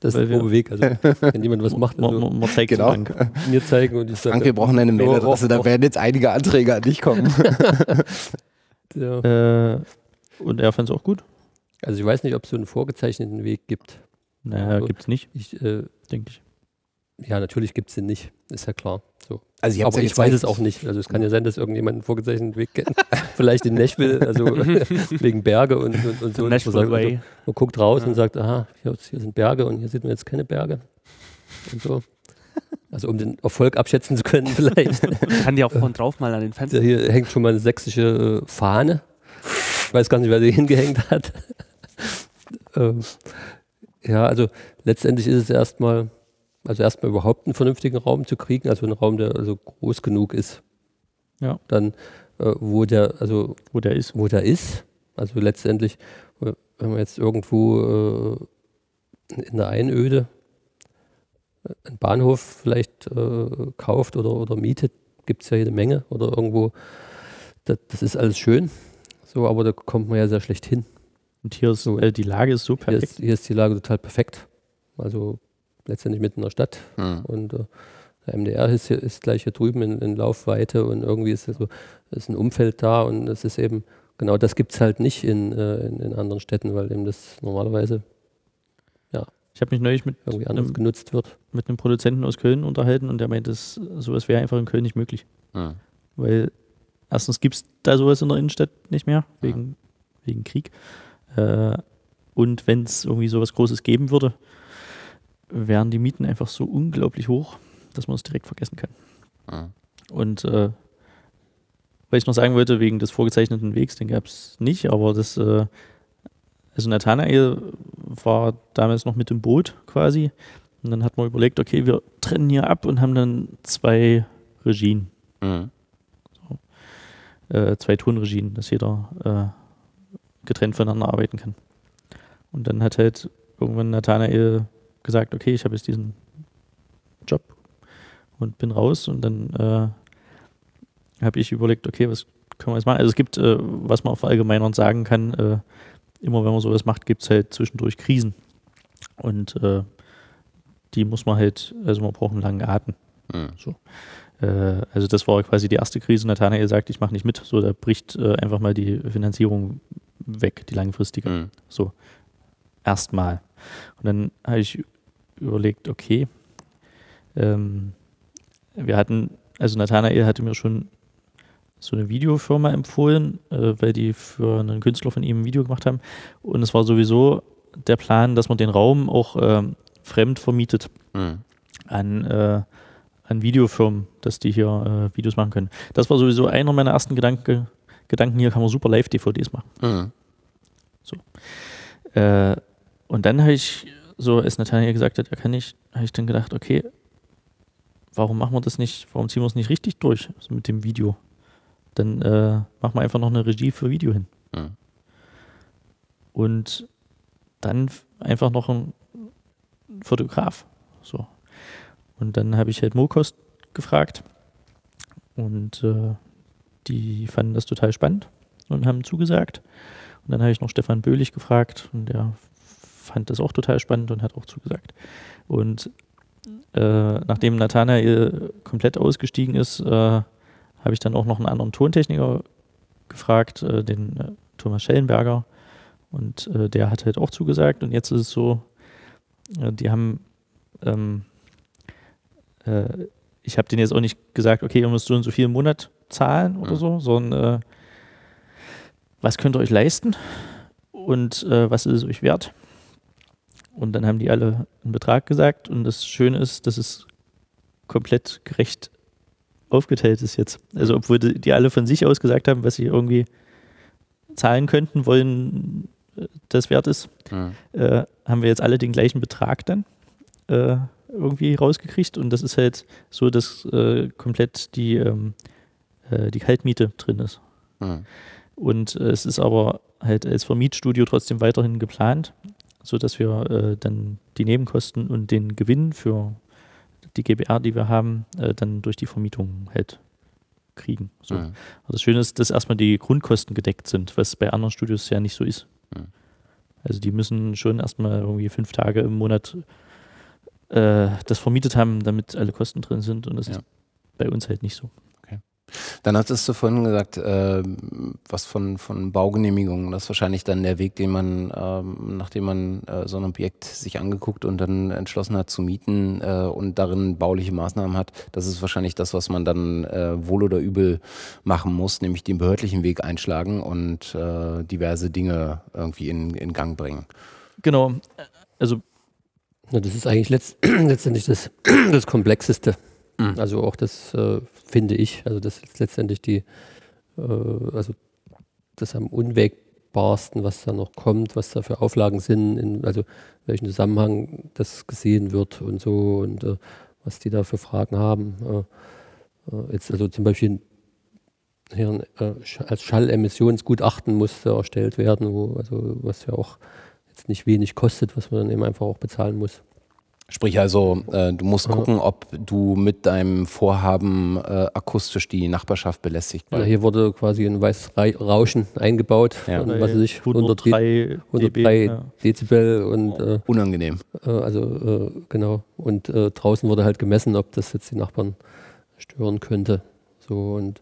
Das ist der wir- grobe Weg. Also, wenn jemand was macht, also man, man zeigt Genau. Frank. mir zeigen und ich sage, Frank, wir brauchen eine Mailadresse, da werden jetzt einige Anträge an dich kommen. ja. Äh, und er fand es auch gut. Also ich weiß nicht, ob es so einen vorgezeichneten Weg gibt. Naja, Also- gibt es nicht, Ich, äh, denke ich. ja, natürlich gibt es den nicht, ist ja klar. So. Also ich Aber ja ich weiß es auch nicht. Also es kann ja sein, dass irgendjemand einen vorgezeichneten Weg kennt. Vielleicht in Nashville, also wegen Berge und, und, und so. dass man Nashville sagt, Way. Also, man guckt raus Ja. und sagt, aha, hier, hier sind Berge und hier sieht man jetzt keine Berge. Und so. Also um den Erfolg abschätzen zu können vielleicht. Kann die auch vorne drauf mal an den Fenster. Hier hängt schon mal eine sächsische äh, Fahne. Ich weiß gar nicht, wer die hingehängt hat. ähm, ja, also letztendlich ist es erstmal, also erstmal überhaupt einen vernünftigen Raum zu kriegen, also einen Raum, der also groß genug ist. Ja. Dann, äh, wo der, also Wo der ist. wo der ist. Also letztendlich, äh, wenn man jetzt irgendwo äh, in der Einöde äh, einen Bahnhof vielleicht äh, kauft oder, oder mietet, gibt es ja jede Menge oder irgendwo, das, das ist alles schön. So, aber da kommt man ja sehr schlecht hin. Und hier ist So. äh, die Lage ist so Hier perfekt. ist, hier ist die Lage total perfekt. Also letztendlich mitten in der Stadt. Hm. Und äh, der MDR ist, hier, ist gleich hier drüben in, in Laufweite und irgendwie ist, so, ist ein Umfeld da und es ist eben, genau das gibt es halt nicht in, äh, in, in anderen Städten, weil eben das normalerweise Ich habe mich neulich mit, irgendwie anders Ähm, genutzt wird. mit einem Produzenten aus Köln unterhalten und der meinte, das, sowas wäre einfach in Köln nicht möglich. Hm. Weil erstens gibt es da sowas in der Innenstadt nicht mehr, wegen, wegen Krieg. Äh, und wenn es irgendwie sowas Großes geben würde, wären die Mieten einfach so unglaublich hoch, dass man es direkt vergessen kann. Hm. Und äh, weil ich noch sagen wollte, wegen des vorgezeichneten Wegs, den gab es nicht, aber das, äh, also Nathanael war damals noch mit im Boot quasi. Und dann hat man überlegt, okay, wir trennen hier ab und haben dann zwei Regien, Hm. äh, zwei Tonregien, dass jeder äh, getrennt voneinander arbeiten kann. Und dann hat halt irgendwann Nathanael gesagt, okay, ich habe jetzt diesen Job und bin raus und dann äh, habe ich überlegt, okay, was können wir jetzt machen? Also es gibt, äh, was man verallgemeinern sagen kann, äh, immer wenn man sowas macht, gibt es halt zwischendurch Krisen. Und äh, die muss man halt, also man braucht einen langen Atem. Hm. Äh, also das war quasi die erste Krise. Nathanael sagt, ich mache nicht mit. So, da bricht äh, einfach mal die Finanzierung weg, die langfristige. Hm. So, erstmal. Und dann habe ich überlegt, okay, ähm, wir hatten, also Nathanael hatte mir schon so eine Videofirma empfohlen, äh, weil die für einen Künstler von ihm ein Video gemacht haben. Und es war sowieso der Plan, dass man den Raum auch ähm, fremd vermietet Hm. an, äh, an Videofirmen, dass die hier äh, Videos machen können. Das war sowieso einer meiner ersten Gedanke, Gedanken. Hier kann man super Live-DVDs machen. Hm. Äh, und dann habe ich, so als Nathanael gesagt hat, er kann nicht, habe ich dann gedacht, okay, warum machen wir das nicht, warum ziehen wir es nicht richtig durch so mit dem Video? Dann äh, machen wir einfach noch eine Regie für Video hin. Hm. Und dann einfach noch ein Fotograf. So. Und dann habe ich halt Mokost gefragt und äh, die fanden das total spannend und haben zugesagt. Und dann habe ich noch Stefan Böhlich gefragt und der fand das auch total spannend und hat auch zugesagt. Und äh, nachdem Nathanael komplett ausgestiegen ist, äh, habe ich dann auch noch einen anderen Tontechniker gefragt, äh, den äh, Thomas Schellenberger. Und äh, der hat halt auch zugesagt. Und jetzt ist es so, äh, die haben, ähm, äh, ich habe denen jetzt auch nicht gesagt, okay, ihr müsst so und so viel im Monat zahlen oder Mhm. so, sondern was könnt ihr euch leisten und was ist es euch wert? Und dann haben die alle einen Betrag gesagt und das Schöne ist, dass es komplett gerecht aufgeteilt ist jetzt. Also obwohl die, alle von sich aus gesagt haben, was sie irgendwie zahlen könnten, wollen, äh, das wert ist, Hm. äh, haben wir jetzt alle den gleichen Betrag dann äh, irgendwie rausgekriegt und das ist halt so, dass äh, komplett die, ähm, äh, die Kaltmiete drin ist. Mhm. Und äh, es ist aber halt als Vermietstudio trotzdem weiterhin geplant, sodass wir äh, dann die Nebenkosten und den Gewinn für die GBR, die wir haben, äh, dann durch die Vermietung halt kriegen. So. Mhm. Also das Schöne ist, dass erstmal die Grundkosten gedeckt sind, was bei anderen Studios ja nicht so ist. Mhm. Also die müssen schon erstmal irgendwie fünf Tage im Monat äh, das vermietet haben, damit alle Kosten drin sind und das Ja. ist bei uns halt nicht so. Dann hattest du vorhin gesagt, äh, was von, von Baugenehmigungen. Das ist wahrscheinlich dann der Weg, den man, ähm, nachdem man äh, so ein Objekt sich angeguckt und dann entschlossen hat zu mieten äh, und darin bauliche Maßnahmen hat, das ist wahrscheinlich das, was man dann äh, wohl oder übel machen muss, nämlich den behördlichen Weg einschlagen und äh, diverse Dinge irgendwie in, in Gang bringen. Genau. Also Na, das ist eigentlich letzt, letztendlich das, das Komplexeste. Mhm. Also auch das äh, finde ich, also das ist letztendlich die, äh, also das am unwägbarsten, was da noch kommt, was da für Auflagen sind, in also welchen Zusammenhang das gesehen wird und so und äh, was die da für Fragen haben. Äh, äh, jetzt also zum Beispiel hier ein, äh, als Schalemissionsgutachten musste erstellt werden, wo, also was ja auch jetzt nicht wenig kostet, was man dann eben einfach auch bezahlen muss. Sprich also, äh, du musst Ja. gucken, ob du mit deinem Vorhaben äh, akustisch die Nachbarschaft belästigt. Ja, hier wurde quasi ein weißes Rauschen eingebaut, Ja. und was ich, 100 103 103 dB. Ja. Dezibel und äh, Unangenehm. äh, also äh, genau und äh, draußen wurde halt gemessen, ob das jetzt die Nachbarn stören könnte. So und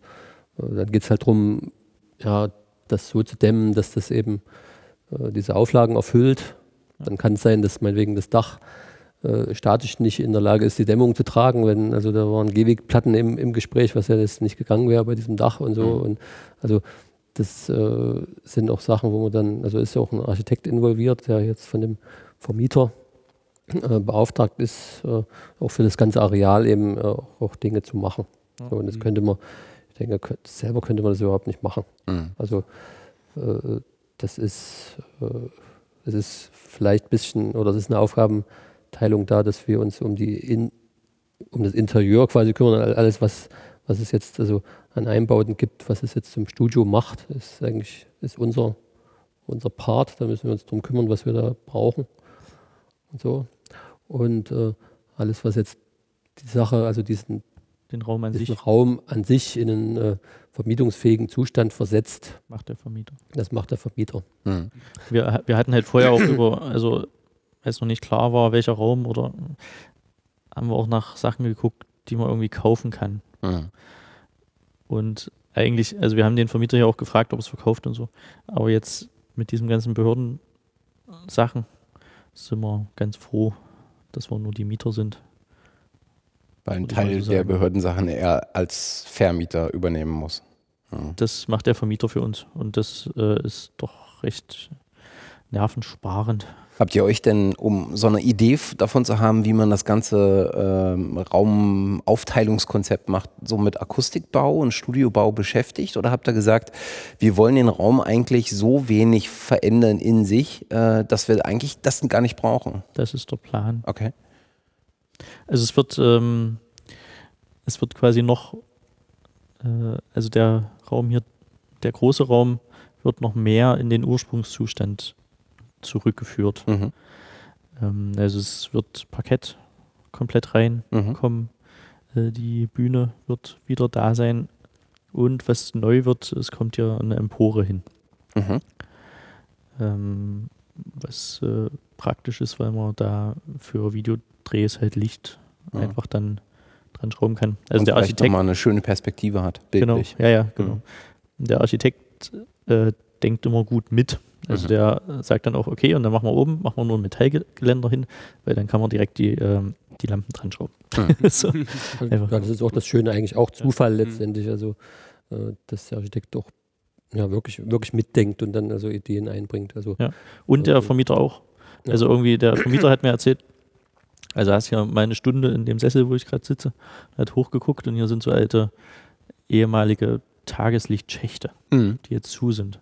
äh, dann geht es halt darum, ja, das so zu dämmen, dass das eben äh, diese Auflagen erfüllt. Dann kann es sein, dass meinetwegen das Dach äh, statisch nicht in der Lage ist, die Dämmung zu tragen. Wenn, also da waren Gehwegplatten im, im Gespräch, was ja das nicht gegangen wäre bei diesem Dach und so. Mhm. Und also das äh, sind auch Sachen, wo man dann, also ist ja auch ein Architekt involviert, der jetzt von dem Vermieter äh, beauftragt ist, äh, auch für das ganze Areal eben äh, auch Dinge zu machen. So, und das könnte man, ich denke, kö- selber könnte man das überhaupt nicht machen. Mhm. Also äh, das ist, das ist vielleicht ein bisschen, oder das ist eine Aufgabenteilung da, dass wir uns um die in, um das Interieur quasi kümmern, all- alles, was, was es jetzt also an Einbauten gibt, was es jetzt zum Studio macht, ist eigentlich ist unser, unser Part. Da müssen wir uns darum kümmern, was wir da brauchen und so. Und äh, alles, was jetzt die Sache, also diesen, Den Raum an sich Raum an sich in einen äh, vermietungsfähigen Zustand versetzt, macht der Vermieter. das macht der Vermieter. Mhm. Wir, wir hatten halt vorher auch über, also als noch nicht klar war, welcher Raum oder haben wir auch nach Sachen geguckt, die man irgendwie kaufen kann. Mhm. Und eigentlich, also wir haben den Vermieter ja auch gefragt, ob es verkauft und so. Aber jetzt mit diesem ganzen Behörden-Sachen sind wir ganz froh, dass wir nur die Mieter sind. Weil ein Teil so der. Behördensachen er als Vermieter übernehmen muss. Mhm. Das macht der Vermieter für uns. Und das äh, ist doch recht nervensparend. Habt ihr euch denn, um so eine Idee davon zu haben, wie man das ganze ähm, Raumaufteilungskonzept macht, so mit Akustikbau und Studiobau beschäftigt? Oder habt ihr gesagt, wir wollen den Raum eigentlich so wenig verändern in sich, äh, dass wir eigentlich das gar nicht brauchen? Das ist der Plan. Okay. Also es wird, ähm, es wird quasi noch, äh, also der Raum hier, der große Raum wird noch mehr in den Ursprungszustand zurückgeführt. Mhm. Ähm, also es wird Parkett komplett reinkommen. Mhm. Äh, die Bühne wird wieder da sein. Und was neu wird, es kommt hier eine Empore hin. Mhm. Ähm, was äh, praktisch ist, weil man da für Videodrehs halt Licht Ja. einfach dann dran schrauben kann. Also und der Architekt, mal eine schöne Perspektive hat, genau, bildlich. ja, ja, genau. Mhm. Der Architekt äh, denkt immer gut mit. Also Mhm. der äh, sagt dann auch, okay, und dann machen wir oben, machen wir nur ein Metallgeländer hin, weil dann kann man direkt die, ähm, die Lampen dran schrauben. Mhm. so. Ja, das ist auch das Schöne, eigentlich auch Zufall Mhm. letztendlich, also äh, dass der Architekt doch ja, wirklich, wirklich mitdenkt und dann also Ideen einbringt. Also Ja. Und der Okay. Vermieter auch. Ja. Also irgendwie, der Vermieter hat mir erzählt, also hast hier meine Stunde in dem Sessel, wo ich gerade sitze, hat hochgeguckt und hier sind so alte ehemalige Tageslichtschächte, Mhm. die jetzt zu sind.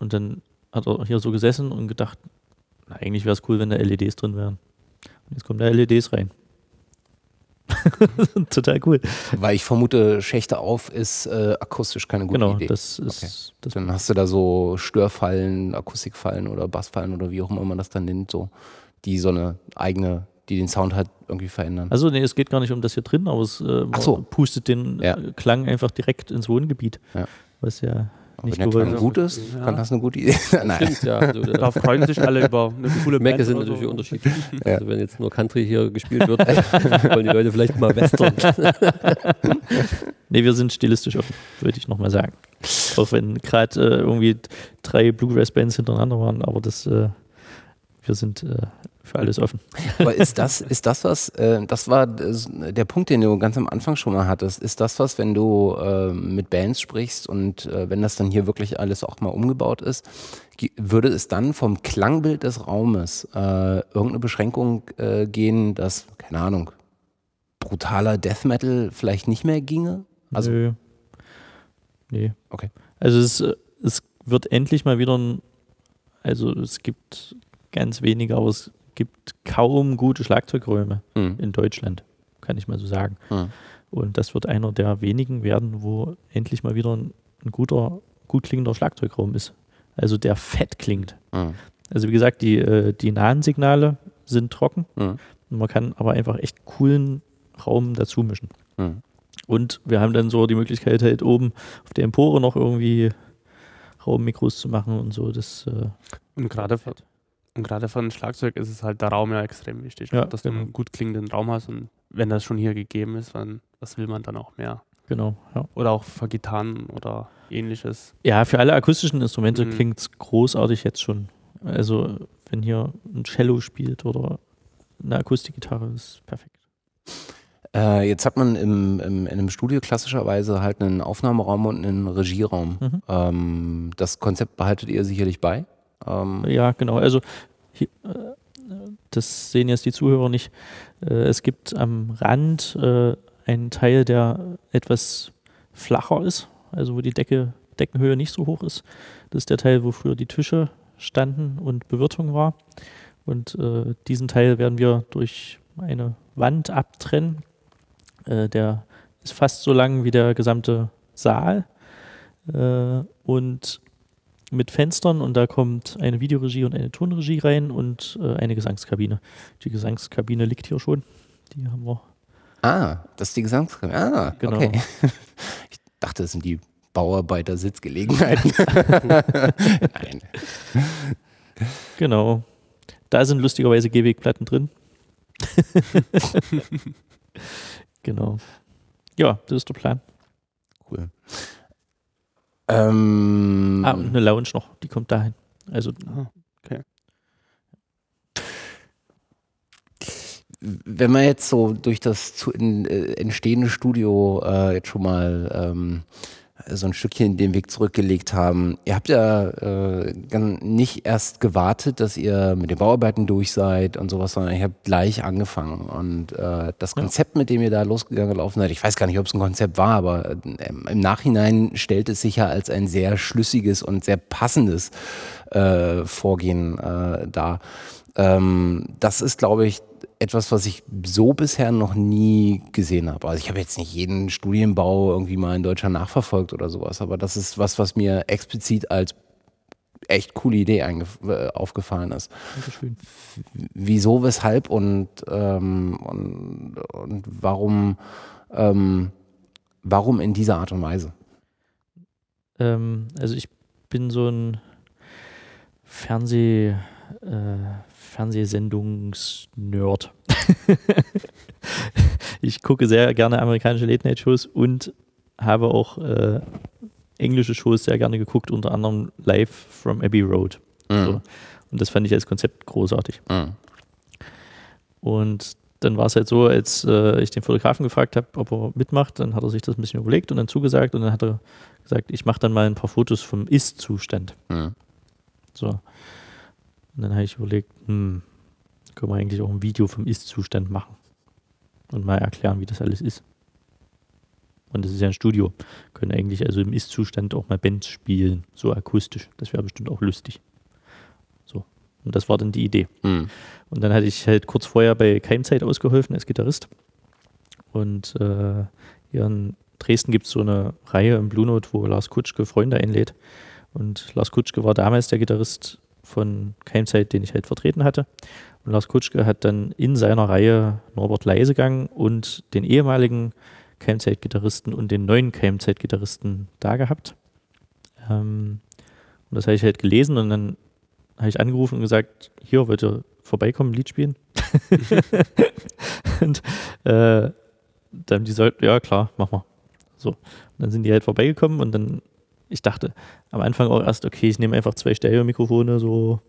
Und dann hat er hier so gesessen und gedacht, na, eigentlich wäre es cool, wenn da LEDs drin wären. Jetzt kommen da LEDs rein. Total cool. Weil ich vermute, Schächte auf ist äh, akustisch keine gute genau, Idee. das ist das Dann hast du da so Störfallen, Akustikfallen oder Bassfallen oder wie auch immer man das dann nennt, so, die so eine eigene, die den Sound halt irgendwie verändern. Also nee, es geht gar nicht um das hier drin, aber es äh, so. pustet den Ja. äh, Klang einfach direkt ins Wohngebiet. Ja. Was ja nicht wenn der Klang gut ist, Ja. dann hast du eine gute Idee. Nein. Stimmt, ja. Also, Da da, freuen sich alle über eine coole Band. Geschmäcker sind natürlich so. unterschiedlich. Ja. Also wenn jetzt nur Country hier gespielt wird, wollen die Leute vielleicht mal Western. Nee, wir sind stilistisch offen, würde ich nochmal sagen. Auch wenn gerade äh, irgendwie drei Bluegrass-Bands hintereinander waren, aber das, äh, wir sind äh, für alles offen. Aber ist das, ist das was, äh, das war der Punkt, den du ganz am Anfang schon mal hattest, ist das was, wenn du äh, mit Bands sprichst und äh, wenn das dann hier wirklich alles auch mal umgebaut ist, würde es dann vom Klangbild des Raumes äh, irgendeine Beschränkung äh, gehen, dass, keine Ahnung, brutaler Death Metal vielleicht nicht mehr ginge? Also, Nö. Nee. Okay. Also es, es wird endlich mal wieder ein, also es gibt ganz wenige, aber es gibt kaum gute Schlagzeugräume hm, in Deutschland, kann ich mal so sagen. hm, Und das wird einer der wenigen werden, wo endlich mal wieder ein, ein guter, gut klingender Schlagzeugraum ist. Also der fett klingt. hm, Also wie gesagt, die, äh, die nahen Signale sind trocken. hm, Man kann aber einfach echt coolen Raum dazu mischen. hm. Und wir haben dann so die Möglichkeit, halt oben auf der Empore noch irgendwie Raummikros zu machen und so. Das, äh, Und gerade und gerade für ein Schlagzeug ist es halt der Raum ja extrem wichtig, Ja, dass du genau. einen gut klingenden Raum hast. Und wenn das schon hier gegeben ist, dann was will man dann auch mehr? genau, ja. Oder auch für Gitarren oder ähnliches. Ja, für alle akustischen Instrumente Mhm. klingt es großartig jetzt schon. Also, wenn hier ein Cello spielt oder eine Akustikgitarre, ist perfekt. Äh, jetzt hat man im, im, in einem Studio klassischerweise halt einen Aufnahmeraum und einen Regieraum. Mhm. Ähm, das Konzept behaltet ihr sicherlich bei. Ähm, Ja, genau. Also, hier, äh, das sehen jetzt die Zuhörer nicht. Äh, es gibt am Rand äh, einen Teil, der etwas flacher ist, also wo die Decke, Deckenhöhe nicht so hoch ist. Das ist der Teil, wo früher die Tische standen und Bewirtung war. Und äh, diesen Teil werden wir durch eine Wand abtrennen. Äh, der ist fast so lang wie der gesamte Saal. Äh, und mit Fenstern und da kommt eine Videoregie und eine Tonregie rein und äh, eine Gesangskabine. Die Gesangskabine liegt hier schon. Die haben wir. Ah, das ist die Gesangskabine. Ah, Genau. okay. Ich dachte, das sind die Bauarbeiter-Sitzgelegenheiten. Nein. Genau. Da sind lustigerweise Gehwegplatten drin. genau. Ja, das ist der Plan. Cool. Ähm, Ah, und eine Lounge noch, die kommt dahin. Also, Ah, wenn wir jetzt so durch das zu, in, äh, entstehende Studio äh, jetzt schon mal ähm, so ein Stückchen den Weg zurückgelegt haben, ihr habt ja äh, nicht erst gewartet, dass ihr mit den Bauarbeiten durch seid und sowas, sondern ihr habt gleich angefangen. Und äh, das Ja. Konzept, mit dem ihr da losgegangen gelaufen seid, ich weiß gar nicht, ob es ein Konzept war, aber äh, im Nachhinein stellt es sich ja als ein sehr schlüssiges und sehr passendes äh, Vorgehen äh, dar. Ähm, das ist, glaube ich, etwas, was ich so bisher noch nie gesehen habe. Also ich habe jetzt nicht jeden Studienbau irgendwie mal in Deutschland nachverfolgt oder sowas, aber das ist was, was mir explizit als echt coole Idee äh, aufgefallen ist. Dankeschön. Wieso, weshalb und, ähm, und, und warum, ähm, warum in dieser Art und Weise? Ähm, also ich bin so ein Fernseh, äh, Fernsehsendungs-Nerd. ich gucke sehr gerne amerikanische Late-Night-Shows und habe auch äh, englische Shows sehr gerne geguckt, unter anderem Live from Abbey Road. So. Und das fand ich als Konzept großartig. Mhm. Und dann war es halt so, als äh, ich den Fotografen gefragt habe, ob er mitmacht, dann hat er sich das ein bisschen überlegt und dann zugesagt und dann hat er gesagt, ich mache dann mal ein paar Fotos vom Ist-Zustand. Mhm. So. Und dann habe ich überlegt, hm, können wir eigentlich auch ein Video vom Ist-Zustand machen und mal erklären, wie das alles ist. Und das ist ja ein Studio. Können eigentlich also im Ist-Zustand auch mal Bands spielen, so akustisch. Das wäre bestimmt auch lustig. So. Und das war dann die Idee. Mhm. Und dann hatte ich halt kurz vorher bei Keimzeit ausgeholfen als Gitarrist. Und äh, hier in Dresden gibt es so eine Reihe im Blue Note, wo Lars Kutschke Freunde einlädt. Und Lars Kutschke war damals der Gitarrist von Keimzeit, den ich halt vertreten hatte. Und Lars Kutschke hat dann in seiner Reihe Norbert Leisegang und den ehemaligen Keimzeit-Gitarristen und den neuen Keimzeit-Gitarristen da gehabt. Ähm, und das habe ich halt gelesen und dann habe ich angerufen und gesagt, hier, wollt ihr vorbeikommen, Lied spielen? und äh, dann haben die gesagt, ja klar, mach mal. So. Und dann sind die halt vorbeigekommen und dann, ich dachte am Anfang auch erst, okay, ich nehme einfach zwei Stereo-Mikrofone, so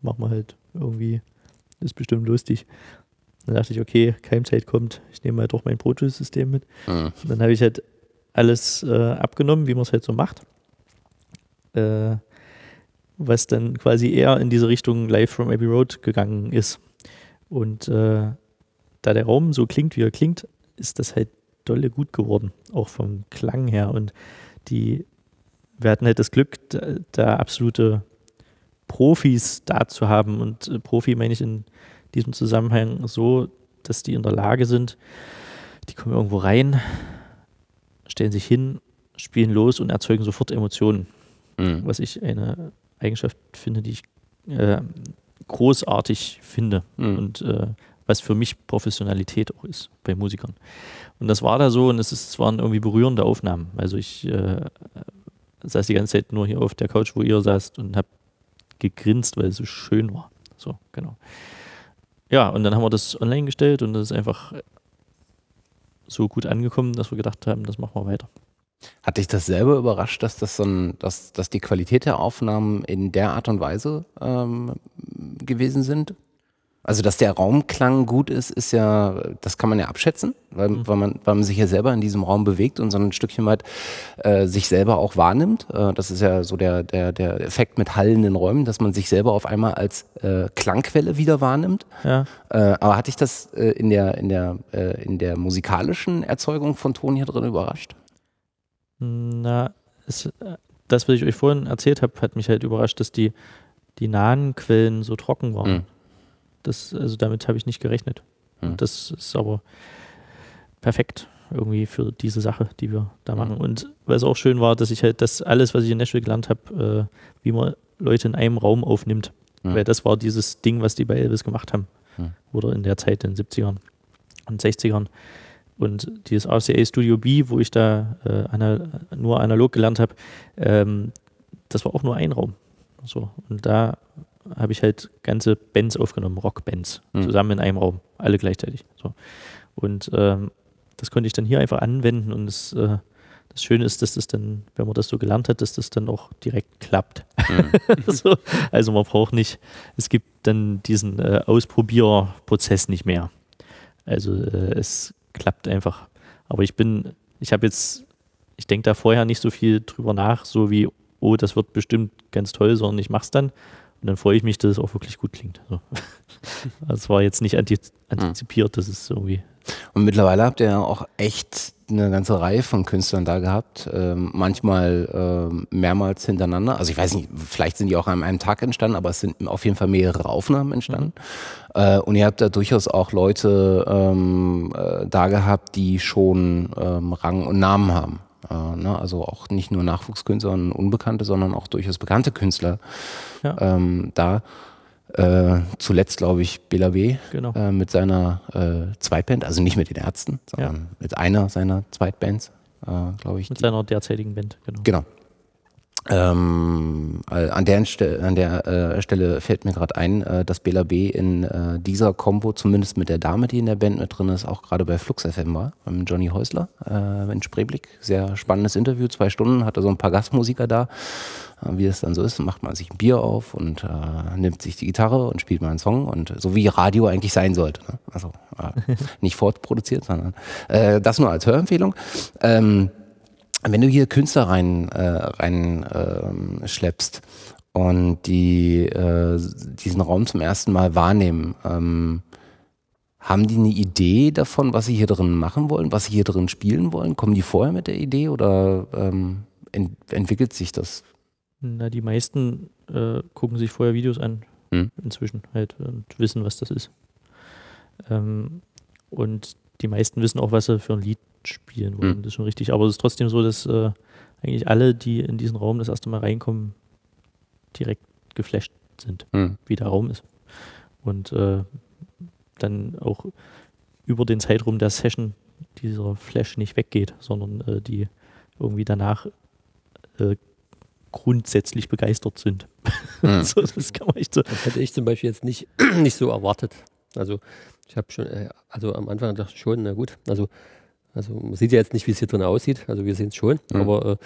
mach mal halt irgendwie, ist bestimmt lustig. Dann dachte ich, okay, Keimzeit kommt, ich nehme halt doch mein Pro Tools-System mit. Mhm. Dann habe ich halt alles äh, abgenommen, wie man es halt so macht. Äh, was dann quasi eher in diese Richtung Live from Abbey Road gegangen ist. Und äh, da der Raum so klingt, wie er klingt, ist das halt dolle gut geworden, auch vom Klang her. Und die, wir hatten halt das Glück, da, da absolute Profis da zu haben. Und äh, Profi meine ich in diesem Zusammenhang so, dass die in der Lage sind, die kommen irgendwo rein, stellen sich hin, spielen los und erzeugen sofort Emotionen, Mhm. was ich eine Eigenschaft finde, die ich äh, großartig finde Mhm. und äh, was für mich Professionalität auch ist bei Musikern. Und das war da so und es, ist, es waren irgendwie berührende Aufnahmen. Also ich äh, saß die ganze Zeit nur hier auf der Couch, wo ihr saßt und habe gegrinst, weil es so schön war. So, genau. Ja, und dann haben wir das online gestellt und das ist einfach so gut angekommen, dass wir gedacht haben, das machen wir weiter. Hat dich das selber überrascht, dass das so ein, dass, dass die Qualität der Aufnahmen in der Art und Weise ähm, gewesen sind? Also, dass der Raumklang gut ist, ist ja, das kann man ja abschätzen, weil, Mhm. weil, man, weil man sich ja selber in diesem Raum bewegt und so ein Stückchen weit äh, sich selber auch wahrnimmt. Äh, das ist ja so der, der, der Effekt mit hallenden Räumen, dass man sich selber auf einmal als äh, Klangquelle wieder wahrnimmt. Ja, Äh, aber hat dich das äh, in, der, in, der, äh, in der musikalischen Erzeugung von Ton hier drin überrascht? Na, es, das, was ich euch vorhin erzählt habe, hat mich halt überrascht, dass die, die nahen Quellen so trocken waren. Mhm. Das, also damit habe ich nicht gerechnet. Mhm. Und das ist aber perfekt irgendwie für diese Sache, die wir da Mhm. machen. Und was auch schön war, dass ich halt das alles, was ich in Nashville gelernt habe, äh, wie man Leute in einem Raum aufnimmt. Mhm. Weil das war dieses Ding, was die bei Elvis gemacht haben. Mhm. Oder in der Zeit, in den 70ern und 60ern. Und dieses RCA Studio B, wo ich da äh, ana nur analog gelernt habe, ähm, das war auch nur ein Raum. So. Und da habe ich halt ganze Bands aufgenommen, Rockbands, Mhm. zusammen in einem Raum, alle gleichzeitig. So. Und ähm, das konnte ich dann hier einfach anwenden und das, äh, das Schöne ist, dass das dann, wenn man das so gelernt hat, dass das dann auch direkt klappt. so, also man braucht nicht, es gibt dann diesen äh, Ausprobierprozess nicht mehr. Also äh, es klappt einfach. Aber ich bin, ich habe jetzt, ich denke da vorher nicht so viel drüber nach, so wie, oh, das wird bestimmt ganz toll, sondern ich mache es dann und dann freue ich mich, dass es auch wirklich gut klingt. So. Das war jetzt nicht anti antizipiert, dass es irgendwie Und mittlerweile habt ihr ja auch echt eine ganze Reihe von Künstlern da gehabt, ähm, manchmal ähm, mehrmals hintereinander. Also ich weiß nicht, vielleicht sind die auch an einem Tag entstanden, aber es sind auf jeden Fall mehrere Aufnahmen entstanden. Äh, und ihr habt da durchaus auch Leute ähm, äh, da gehabt, die schon ähm, Rang und Namen haben. Äh, ne? Also auch nicht nur Nachwuchskünstler und Unbekannte, sondern auch durchaus bekannte Künstler Ja. ähm, da. Äh, zuletzt, glaube ich, Bela W Genau. äh, mit seiner äh, Zweitband, also nicht mit den Ärzten, sondern mit einer seiner Zweitbands, äh, glaube ich. mit seiner derzeitigen Band, genau. Genau. Ähm, äh, an der, Ste an der äh, Stelle fällt mir gerade ein, äh, dass Bela B in äh, dieser Combo, zumindest mit der Dame, die in der Band mit drin ist, auch gerade bei Flux FM war, beim Johnny Häusler äh, in Spreeblick. Sehr spannendes Interview, zwei Stunden, hatte so ein paar Gastmusiker da. Äh, wie es dann so ist, macht man sich ein Bier auf und äh, nimmt sich die Gitarre und spielt mal einen Song und so wie Radio eigentlich sein sollte. Ne? Also äh, nicht fortproduziert, sondern äh, das nur als Hörempfehlung. Ähm, wenn du hier Künstler rein, äh, rein ähm, schleppst und die äh, diesen Raum zum ersten Mal wahrnehmen, ähm, haben die eine Idee davon, was sie hier drin machen wollen, was sie hier drin spielen wollen? Kommen die vorher mit der Idee oder ähm, ent entwickelt sich das? Na, die meisten äh, gucken sich vorher Videos an Hm. inzwischen halt und wissen, was das ist. Ähm, und die meisten wissen auch, was sie für ein Lied spielen wollen. Hm. Das ist schon richtig. Aber es ist trotzdem so, dass äh, eigentlich alle, die in diesen Raum das erste Mal reinkommen, direkt geflasht sind, Hm. wie der Raum ist. Und äh, dann auch über den Zeitraum der Session dieser Flash nicht weggeht, sondern äh, die irgendwie danach äh, grundsätzlich begeistert sind. Hm. so, das kann man echt so. Das hätte ich zum Beispiel jetzt nicht, nicht so erwartet. Also ich habe schon, äh, also am Anfang dachte ich schon, na gut, also, also man sieht ja jetzt nicht, wie es hier drin aussieht, also wir sehen es schon, Mhm. aber äh,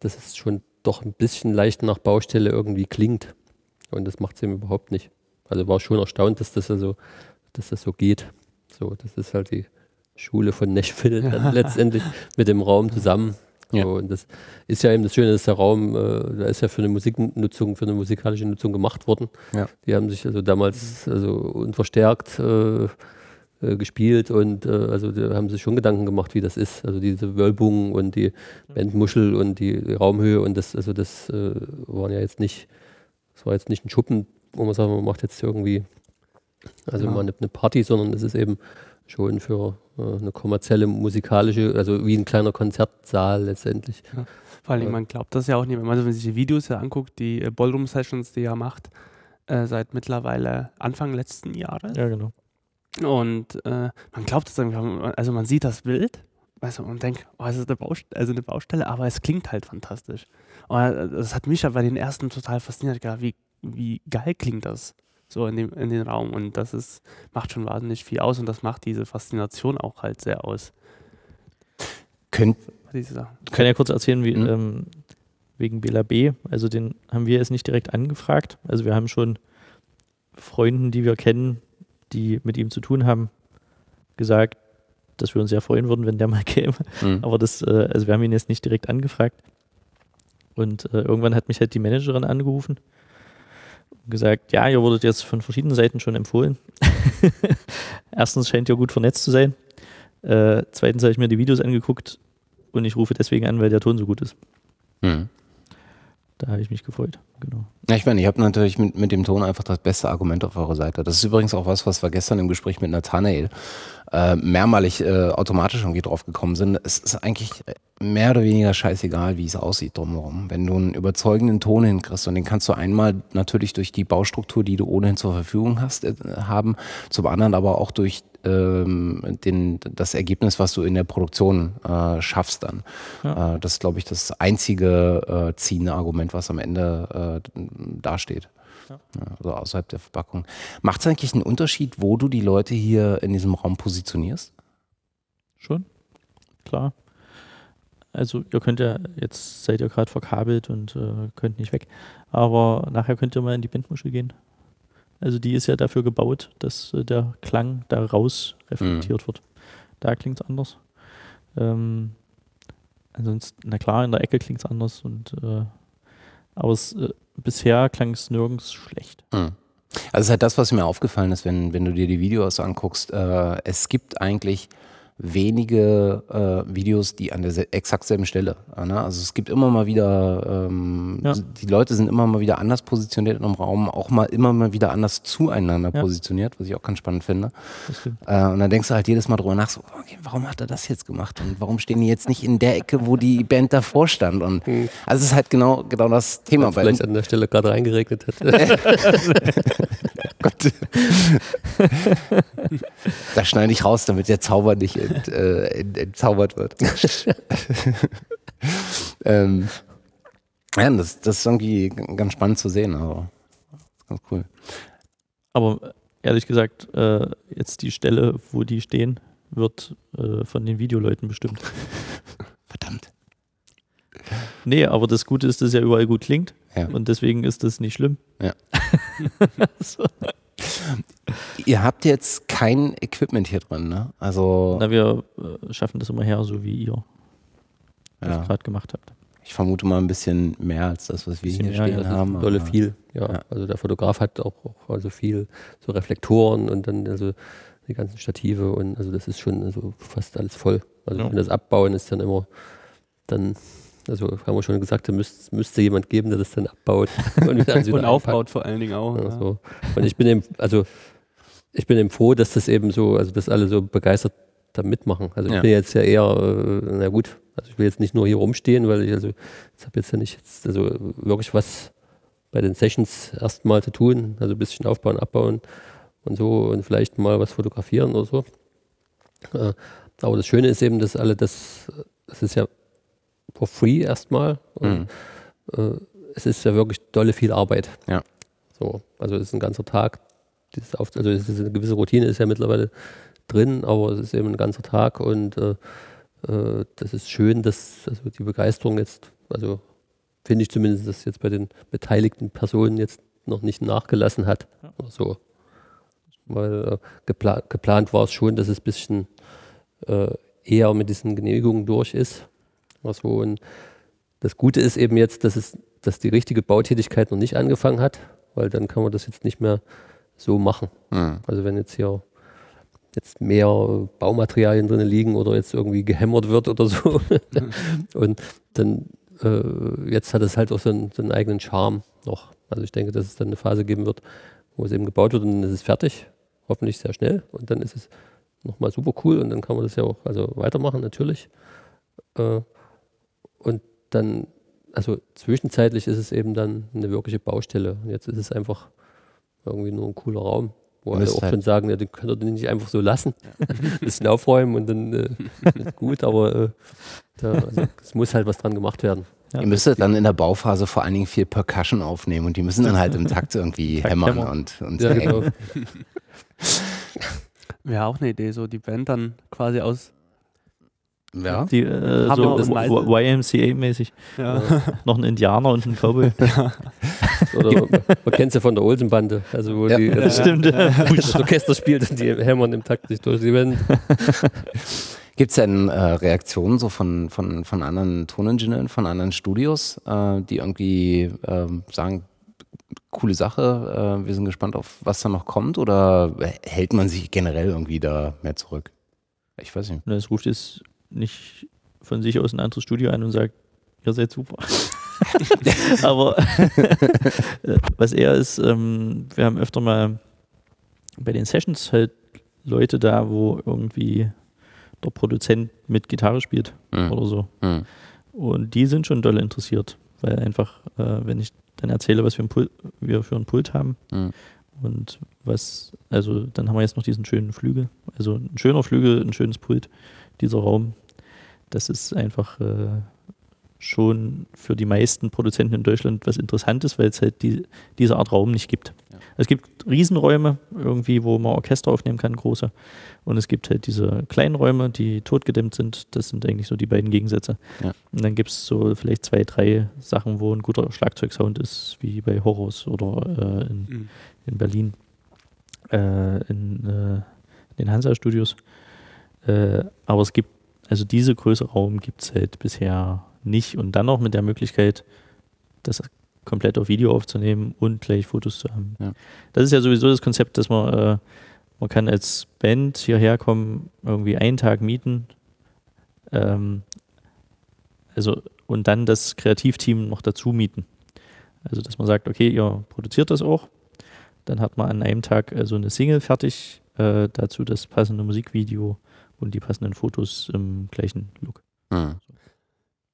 das ist schon doch ein bisschen leicht nach Baustelle irgendwie klingt. Und das macht es eben überhaupt nicht. Also war schon erstaunt, dass das also, dass das so geht. So, das ist halt die Schule von Nashville dann letztendlich mit dem Raum zusammen. So, Ja. Und das ist ja eben das Schöne, dass der Raum, äh, da ist ja für eine Musiknutzung, für eine musikalische Nutzung gemacht worden. Ja. Die haben sich also damals also unverstärkt äh, äh, gespielt und äh, also da haben sich schon Gedanken gemacht, wie das ist. Also diese Wölbung und die Bandmuschel und die, Raumhöhe und das, also das äh, waren ja jetzt nicht, das war jetzt nicht ein Schuppen, wo man sagt, man macht jetzt irgendwie also Genau. mal eine, eine Party, sondern es ist eben schon für äh, eine kommerzielle musikalische, also wie ein kleiner Konzertsaal letztendlich. Vor allem, Ja. man glaubt das ja auch nicht. Wenn man sich die Videos ja anguckt, die äh, Ballroom-Sessions, die er macht, äh, seit mittlerweile Anfang letzten Jahres. Ja, genau. Und äh, man glaubt es irgendwie, also man sieht das Bild weißt du, und denkt, oh, es ist eine Baustelle, also eine Baustelle, aber es klingt halt fantastisch. Und äh, das hat mich ja bei den ersten total fasziniert, gedacht, wie, wie geil klingt das so in dem, in den Raum. Und das ist, macht schon wahnsinnig viel aus und das macht diese Faszination auch halt sehr aus. Könnt. Ich kann ja kurz erzählen, wie, Mhm. ähm, wegen Bela B. Also den haben wir jetzt nicht direkt angefragt. Also wir haben schon Freunden, die wir kennen, die mit ihm zu tun haben, gesagt, dass wir uns sehr freuen würden, wenn der mal käme. hm. Aber das, äh, also wir haben ihn jetzt nicht direkt angefragt. Und äh, irgendwann hat mich halt die Managerin angerufen und gesagt, ja, ihr wurdet jetzt von verschiedenen Seiten schon empfohlen. Erstens scheint ihr gut vernetzt zu sein. Äh, zweitens habe ich mir die Videos angeguckt und ich rufe deswegen an, weil der Ton so gut ist. Hm. Da habe ich mich gefreut. Genau. Ja, ich meine, ich habe natürlich mit, mit dem Ton einfach das beste Argument auf eurer Seite. Das ist übrigens auch was, was wir gestern im Gespräch mit Nathanael äh, mehrmalig äh, automatisch irgendwie drauf gekommen sind. Es ist eigentlich mehr oder weniger scheißegal, wie es aussieht drumherum. Wenn du einen überzeugenden Ton hinkriegst und den kannst du einmal natürlich durch die Baustruktur, die du ohnehin zur Verfügung hast, äh, haben, zum anderen aber auch durch ähm, den, das Ergebnis, was du in der Produktion äh, schaffst dann. Ja. Äh, das ist, glaube ich, das einzige äh, ziehende Argument, was am Ende äh, dasteht. Ja. Also außerhalb der Verpackung. Macht es eigentlich einen Unterschied, wo du die Leute hier in diesem Raum positionierst? Schon? Klar. Also ihr könnt ja, jetzt seid ihr gerade verkabelt und äh, könnt nicht weg. Aber nachher könnt ihr mal in die Bandmuschel gehen. Also die ist ja dafür gebaut, dass äh, der Klang da raus reflektiert wird. Da klingt es anders. Ähm, ansonsten, na klar, in der Ecke klingt es anders. Und, äh, aber es, äh, bisher klang es nirgends schlecht. Also es ist halt das, was mir aufgefallen ist, wenn, wenn du dir die Videos anguckst. Äh, es gibt eigentlich wenige äh, Videos, die an der exakt selben Stelle. Äh, ne? Also es gibt immer mal wieder, ähm, Ja. die Leute sind immer mal wieder anders positioniert in einem Raum, auch mal immer mal wieder anders zueinander Ja. positioniert, was ich auch ganz spannend finde. Äh, und dann denkst du halt jedes Mal drüber nach, so, okay, warum hat er das jetzt gemacht und warum stehen die jetzt nicht in der Ecke, wo die Band davor stand? Und Hm. also es ist halt genau, genau das Thema. Weil vielleicht an der Stelle gerade reingeregnet hat. Gott. da schneide ich raus, damit der Zauber nicht ent, äh, ent, entzaubert wird. ähm, ja, das, das ist irgendwie ganz spannend zu sehen, aber ganz cool. Aber ehrlich gesagt, äh, jetzt die Stelle, wo die stehen, wird äh, von den Videoleuten bestimmt. Verdammt. Nee, aber das Gute ist, dass es ja überall gut klingt Ja. und deswegen ist das nicht schlimm. Ja. so. Ihr habt jetzt kein Equipment hier drin, ne? Also Na, wir äh, schaffen das immer her, so wie ihr das ja, gerade gemacht habt. ich vermute mal ein bisschen mehr als das, was wir hier mehr, stehen ja, das ist haben. Dolle viel, ja. Ja. Also der Fotograf hat auch, auch also viel so Reflektoren und dann also die ganzen Stative und also das ist schon also fast alles voll. Also Ja. wenn das abbauen ist dann immer dann Also haben wir schon gesagt, da müsste, müsste jemand geben, der das dann abbaut und, wieder Und einpackt. aufbaut vor allen Dingen auch. Ja, Ja. so. Und ich bin eben, also ich bin eben froh, dass das eben so, also dass alle so begeistert da mitmachen. Also ich Ja. bin jetzt ja eher, äh, na gut, also ich will jetzt nicht nur hier rumstehen, weil ich also jetzt habe jetzt ja nicht jetzt also wirklich was bei den Sessions erstmal zu tun, also ein bisschen aufbauen, abbauen und so und vielleicht mal was fotografieren oder so. Äh, aber das Schöne ist eben, dass alle das, das ist ja for free erstmal. Und, äh, es ist ja wirklich dolle viel Arbeit. Ja. So, also es ist ein ganzer Tag. Dieses Auf, also es ist eine gewisse Routine ist ja mittlerweile drin, aber es ist eben ein ganzer Tag und äh, äh, das ist schön, dass also die Begeisterung jetzt, also finde ich zumindest, dass jetzt bei den beteiligten Personen jetzt noch nicht nachgelassen hat Ja. oder so. Weil äh, gepla geplant war es schon, dass es ein bisschen äh, eher mit diesen Genehmigungen durch ist. Also, und das Gute ist eben jetzt, dass, es, dass die richtige Bautätigkeit noch nicht angefangen hat, weil dann kann man das jetzt nicht mehr so machen. Mhm. Also wenn jetzt hier jetzt mehr Baumaterialien drin liegen oder jetzt irgendwie gehämmert wird oder so. und dann äh, jetzt hat es halt auch so einen, so einen eigenen Charme noch. Also ich denke, dass es dann eine Phase geben wird, wo es eben gebaut wird und dann ist es fertig, hoffentlich sehr schnell und dann ist es nochmal super cool und dann kann man das ja auch also weitermachen natürlich. Äh, und dann, also zwischenzeitlich ist es eben dann eine wirkliche Baustelle. Und jetzt ist es einfach irgendwie nur ein cooler Raum, wo alle auch halt- schon sagen, ja, den könnt ihr den nicht einfach so lassen. ein bisschen aufräumen und dann äh, ist gut, aber äh, da, also, es muss halt was dran gemacht werden. Ja. Ihr müsstet dann in der Bauphase vor allen Dingen viel Percussion aufnehmen und die müssen dann halt im Takt irgendwie Takt hämmern hämmern. und, und Ja, genau. Wäre auch eine Idee, so die Band dann quasi aus. Ja. Die, äh, so das. YMCA-mäßig. Ja. Noch ein Indianer und ein Cowboy. Oder man, kennt es ja von der Olsenbande, also wo Ja. die, Das stimmt. das Orchester spielt und die hämmern im Takt sich durch die Wände. Gibt es denn äh, Reaktionen so von, von, von anderen Toningenieuren, von anderen Studios, äh, die irgendwie ähm, sagen, coole Sache, äh, wir sind gespannt auf, was da noch kommt oder hält man sich generell irgendwie da mehr zurück? Ich weiß nicht. Es ruft jetzt nicht von sich aus ein anderes Studio an und sagt, ihr seid super. Aber äh, was eher ist, ähm, wir haben öfter mal bei den Sessions halt Leute da, wo irgendwie der Produzent mit Gitarre spielt Hm. oder so. Hm. Und die sind schon doll interessiert, weil einfach, äh, wenn ich dann erzähle, was wir, Pult, wir für ein Pult haben Hm. und was, also dann haben wir jetzt noch diesen schönen Flügel, also ein schöner Flügel, ein schönes Pult, dieser Raum, das ist einfach äh, schon für die meisten Produzenten in Deutschland was Interessantes, weil es halt die, diese Art Raum nicht gibt. Ja. Es gibt Riesenräume irgendwie, wo man Orchester aufnehmen kann, große. Und es gibt halt diese kleinen Räume, die totgedämmt sind. Das sind eigentlich so die beiden Gegensätze. Ja. Und dann gibt es so vielleicht zwei, drei Sachen, wo ein guter Schlagzeugsound ist, wie bei Horus oder äh, in, Mhm. in Berlin, äh, in, äh, in den Hansa-Studios. Äh, aber es gibt, also diese Größe Raum gibt es halt bisher nicht. Und dann noch mit der Möglichkeit, das komplett auf Video aufzunehmen und gleich Fotos zu haben. Ja. Das ist ja sowieso das Konzept, dass man, äh, man kann als Band hierher kommen, irgendwie einen Tag mieten, ähm, also und dann das Kreativteam noch dazu mieten. Also dass man sagt, okay, ihr produziert das auch, dann hat man an einem Tag also eine Single fertig, äh, dazu das passende Musikvideo und die passenden Fotos im gleichen Look. Hm.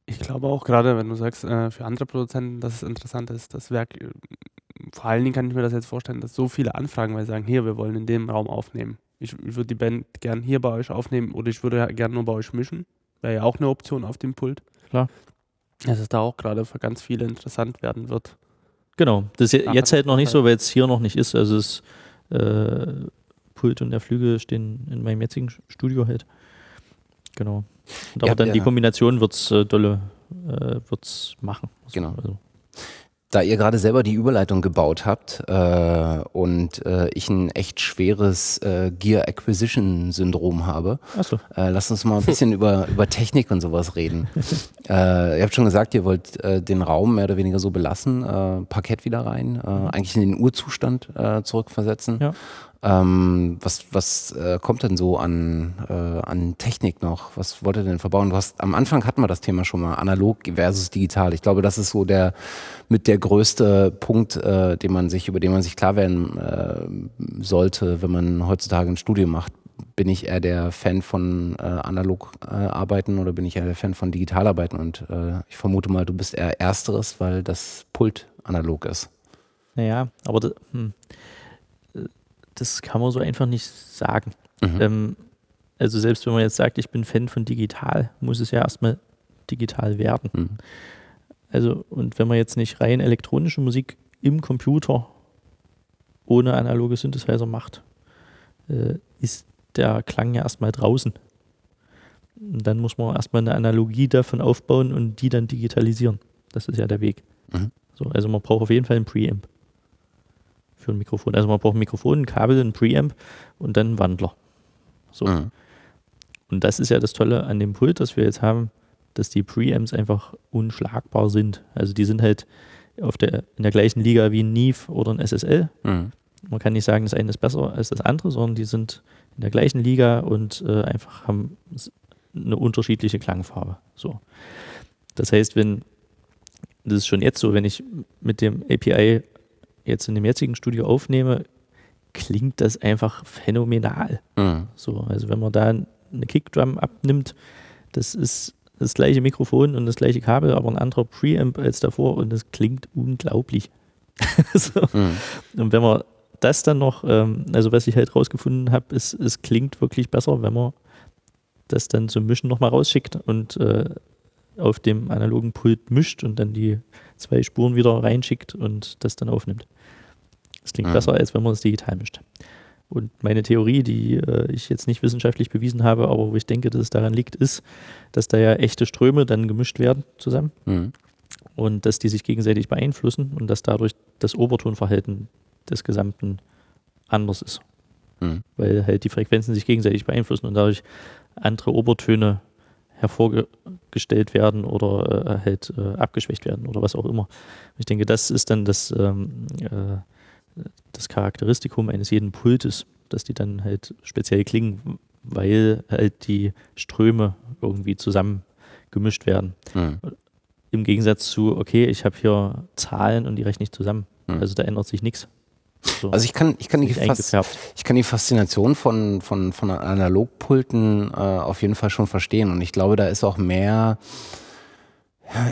Ich glaube auch gerade, wenn du sagst, äh, für andere Produzenten, dass es interessant ist, das Werk, äh, vor allen Dingen kann ich mir das jetzt vorstellen, dass so viele Anfragen, weil sie sagen, hier, wir wollen in dem Raum aufnehmen. Ich, ich würde die Band gern hier bei euch aufnehmen oder ich würde ja gern nur bei euch mischen. Wäre ja auch eine Option auf dem Pult. Klar. Dass es da auch gerade für ganz viele interessant werden wird. Genau, das ist je- jetzt halt noch nicht so, weil es hier noch nicht ist. Also das äh, Pult und der Flügel stehen in meinem jetzigen Studio halt. Genau. Und aber Ja, dann die ja. Kombination wird's äh, dolle äh, wird's machen. Genau. Also, Da ihr gerade selber die Überleitung gebaut habt äh, und äh, ich ein echt schweres äh, Gear Acquisition Syndrom habe, achso, äh, lasst uns mal ein bisschen über, über Technik und sowas reden. äh, ihr habt schon gesagt, ihr wollt äh, den Raum mehr oder weniger so belassen, Parkett wieder rein, äh, eigentlich in den Urzustand zurückversetzen. Ja. Ähm, was was äh, kommt denn so an, äh, an Technik noch? Was wollt ihr denn verbauen? Du hast, am Anfang hatten wir das Thema schon mal, analog versus digital. Ich glaube, das ist so der mit der größte Punkt, äh, den man sich, über den man sich klar werden äh, sollte, wenn man heutzutage ein Studium macht. Bin ich eher der Fan von äh, analog äh, arbeiten oder bin ich eher der Fan von digital arbeiten? Und ich vermute mal, du bist eher ersteres, weil das Pult analog ist. Naja, aber hm, das kann man so einfach nicht sagen. Mhm. Ähm, also selbst wenn man jetzt sagt, ich bin Fan von digital, muss es ja erstmal digital werden. Mhm. Also, und wenn man jetzt nicht rein elektronische Musik im Computer ohne analoge Synthesizer macht, äh, ist der Klang ja erstmal draußen. Und dann muss man erstmal eine Analogie davon aufbauen und die dann digitalisieren. Das ist ja der Weg. Mhm. So, also man braucht auf jeden Fall einen Preamp für ein Mikrofon. Also man braucht ein Mikrofon, ein Kabel, ein Preamp und dann einen Wandler. So. Mhm. Und das ist ja das Tolle an dem Pult, das wir jetzt haben, dass die Preamps einfach unschlagbar sind. Also die sind halt auf der, in der gleichen Liga wie ein Neve oder ein SSL. Mhm. Man kann nicht sagen, das eine ist besser als das andere, sondern die sind in der gleichen Liga und äh, einfach haben eine unterschiedliche Klangfarbe. So. Das heißt, wenn, das ist schon jetzt so, wenn ich mit dem API jetzt in dem jetzigen Studio aufnehme, klingt das einfach phänomenal. Mhm. So, also wenn man da eine Kickdrum abnimmt, das ist das gleiche Mikrofon und das gleiche Kabel, aber ein anderer Preamp als davor und das klingt unglaublich. so. Mhm. Und wenn man das dann noch, ähm, also was ich halt rausgefunden habe, ist, es klingt wirklich besser, wenn man das dann zum Mischen nochmal rausschickt und äh, auf dem analogen Pult mischt und dann die zwei Spuren wieder reinschickt und das dann aufnimmt. Das klingt Mhm. besser, als wenn man es digital mischt. Und meine Theorie, die äh, ich jetzt nicht wissenschaftlich bewiesen habe, aber wo ich denke, dass es daran liegt, ist, dass da ja echte Ströme dann gemischt werden zusammen Mhm. und dass die sich gegenseitig beeinflussen und dass dadurch das Obertonverhalten des Gesamten anders ist, Mhm. weil halt die Frequenzen sich gegenseitig beeinflussen und dadurch andere Obertöne hervorgestellt werden oder äh, halt äh, abgeschwächt werden oder was auch immer. Ich denke, das ist dann das, ähm, äh, das Charakteristikum eines jeden Pultes, dass die dann halt speziell klingen, weil halt die Ströme irgendwie zusammen gemischt werden. Mhm. Im Gegensatz zu, okay, ich habe hier Zahlen und die rechne ich zusammen. Hm. Also da ändert sich nichts. So, Also ich kann, ich kann die ich kann die Faszination von, von, von Analogpulten äh, auf jeden Fall schon verstehen. Und ich glaube, da ist auch mehr,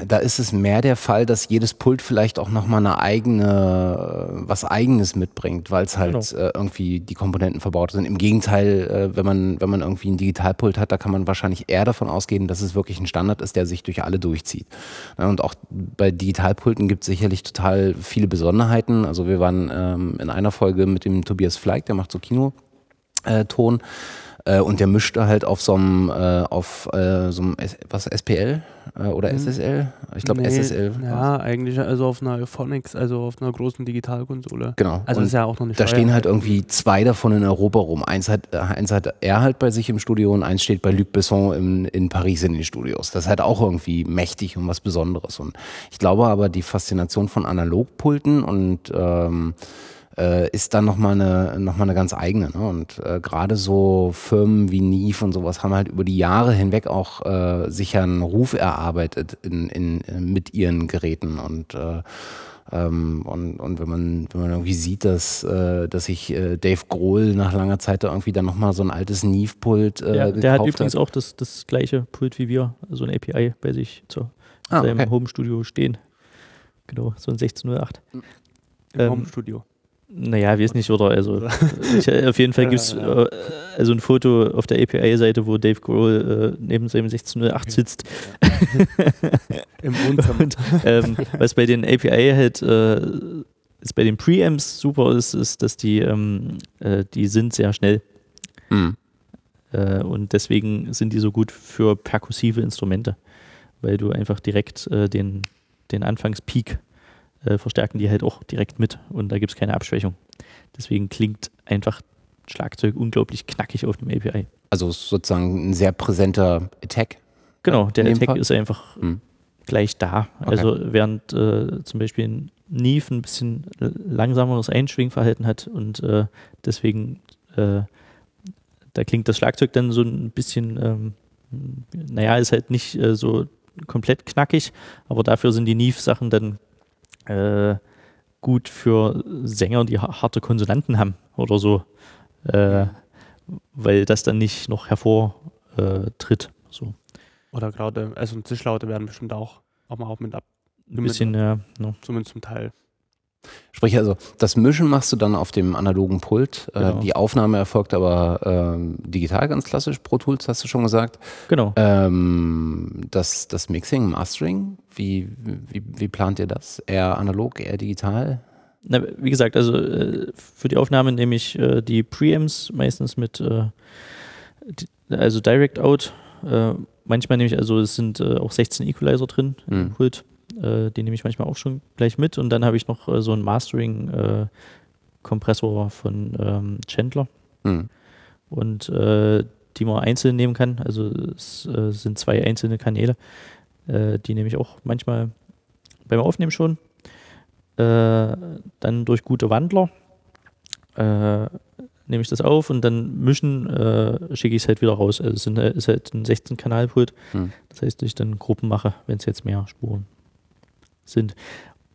da ist es mehr der Fall, dass jedes Pult vielleicht auch nochmal eine eigene, äh, was eigenes mitbringt, weil es halt Genau. äh, irgendwie die Komponenten verbaut sind. Im Gegenteil, äh, wenn man, wenn man irgendwie ein Digitalpult hat, da kann man wahrscheinlich eher davon ausgehen, dass es wirklich ein Standard ist, der sich durch alle durchzieht. Ja, und auch bei Digitalpulten gibt es sicherlich total viele Besonderheiten. Also wir waren ähm, in einer Folge mit dem Tobias Fleig, der macht so Kino. Äh, äh, und der mischte halt auf so einem äh, auf äh, so einem was SPL äh, oder Hm. SSL ich glaube Nee, SSL. Ja, eigentlich also auf einer Phonics, also auf einer großen Digitalkonsole. genau Also und ist ja auch noch nicht da stehen halt irgendwie zwei davon in Europa rum eins hat äh, eins hat er halt bei sich im Studio und eins steht bei Luc Besson in, in Paris in den Studios das ist halt auch irgendwie mächtig und was Besonderes und ich glaube aber die Faszination von Analogpulten und ähm, äh, ist dann nochmal eine, noch mal eine ganz eigene. Ne? Und äh, gerade so Firmen wie Neve und sowas haben halt über die Jahre hinweg auch äh, sicher einen Ruf erarbeitet in, in, mit ihren Geräten. Und, äh, ähm, und, und wenn man, wenn man irgendwie sieht, dass, äh, dass sich äh, Dave Grohl nach langer Zeit da irgendwie dann nochmal so ein altes Neve-Pult äh, Der, der hat übrigens auch das, das gleiche Pult wie wir, also ein API bei sich zu Ah, seinem okay. Home-Studio stehen. Genau, so ein 1608. Im ähm, Homestudio. Naja, weiß nicht, oder? Also, ich, äh, auf jeden Fall gibt es äh, also ein Foto auf der API-Seite, wo Dave Grohl äh, neben seinem 1608 sitzt. Im Wohnzimmer. Und ähm, was bei den API halt äh, ist bei den Preamps super ist, ist, dass die, ähm, äh, die sind sehr schnell. Mhm. Äh, und deswegen sind die so gut für perkussive Instrumente, weil du einfach direkt äh, den, den Anfangspeak äh, verstärken die halt auch direkt mit und da gibt es keine Abschwächung. Deswegen klingt einfach Schlagzeug unglaublich knackig auf dem API. Also sozusagen ein sehr präsenter Attack. Genau, der Attack Fall? ist einfach Mhm. gleich da. Okay. Also während äh, zum Beispiel ein Neve ein bisschen langsameres Einschwingverhalten hat und äh, deswegen, äh, da klingt das Schlagzeug dann so ein bisschen, ähm, naja, ist halt nicht äh, so komplett knackig, aber dafür sind die Neve-Sachen dann äh, gut für Sänger, die harte Konsonanten haben oder so, äh, weil das dann nicht noch hervortritt. So. Oder gerade, also Zischlaute werden bestimmt auch, auch mal auch mit ab. Ein bisschen, ja. No. Zumindest zum Teil. Sprich also, das Mischen machst du dann auf dem analogen Pult. Äh, Genau. die Aufnahme erfolgt aber ähm, digital ganz klassisch, Pro Tools hast du schon gesagt. Genau. Ähm, das, das Mixing, Mastering, wie, wie, wie plant ihr das? Eher analog, eher digital? Na, wie gesagt, also äh, für die Aufnahme nehme ich äh, die Preamps meistens mit, äh, also Direct Out. Äh, manchmal nehme ich, also es sind äh, auch 16 Equalizer drin im Mhm. Pult. Äh, die nehme ich manchmal auch schon gleich mit. Und dann habe ich noch äh, so einen Mastering-Kompressor von ähm, Chandler. Hm. und äh, die man einzeln nehmen kann. Also es äh, sind zwei einzelne Kanäle. Äh, die nehme ich auch manchmal beim Aufnehmen schon. Äh, dann durch gute Wandler äh, nehme ich das auf und dann mischen äh, schicke ich es halt wieder raus. Also es äh, ist halt ein 16-Kanal-Pult. Hm. Das heißt, dass ich dann Gruppen mache, wenn es jetzt mehr Spuren sind.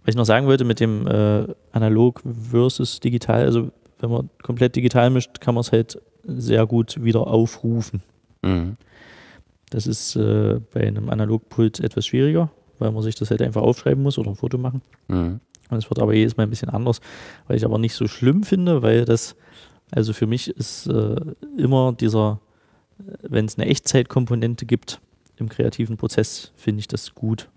Was ich noch sagen wollte mit dem äh, Analog versus Digital, also wenn man komplett digital mischt, kann man es halt sehr gut wieder aufrufen. Mhm. Das ist äh, bei einem Analogpult etwas schwieriger, weil man sich das halt einfach aufschreiben muss oder ein Foto machen. Mhm. Und es wird aber jedes Mal ein bisschen anders, weil ich aber nicht so schlimm finde, weil das, also für mich ist äh, immer dieser, wenn es eine Echtzeitkomponente gibt im kreativen Prozess, finde ich das gut.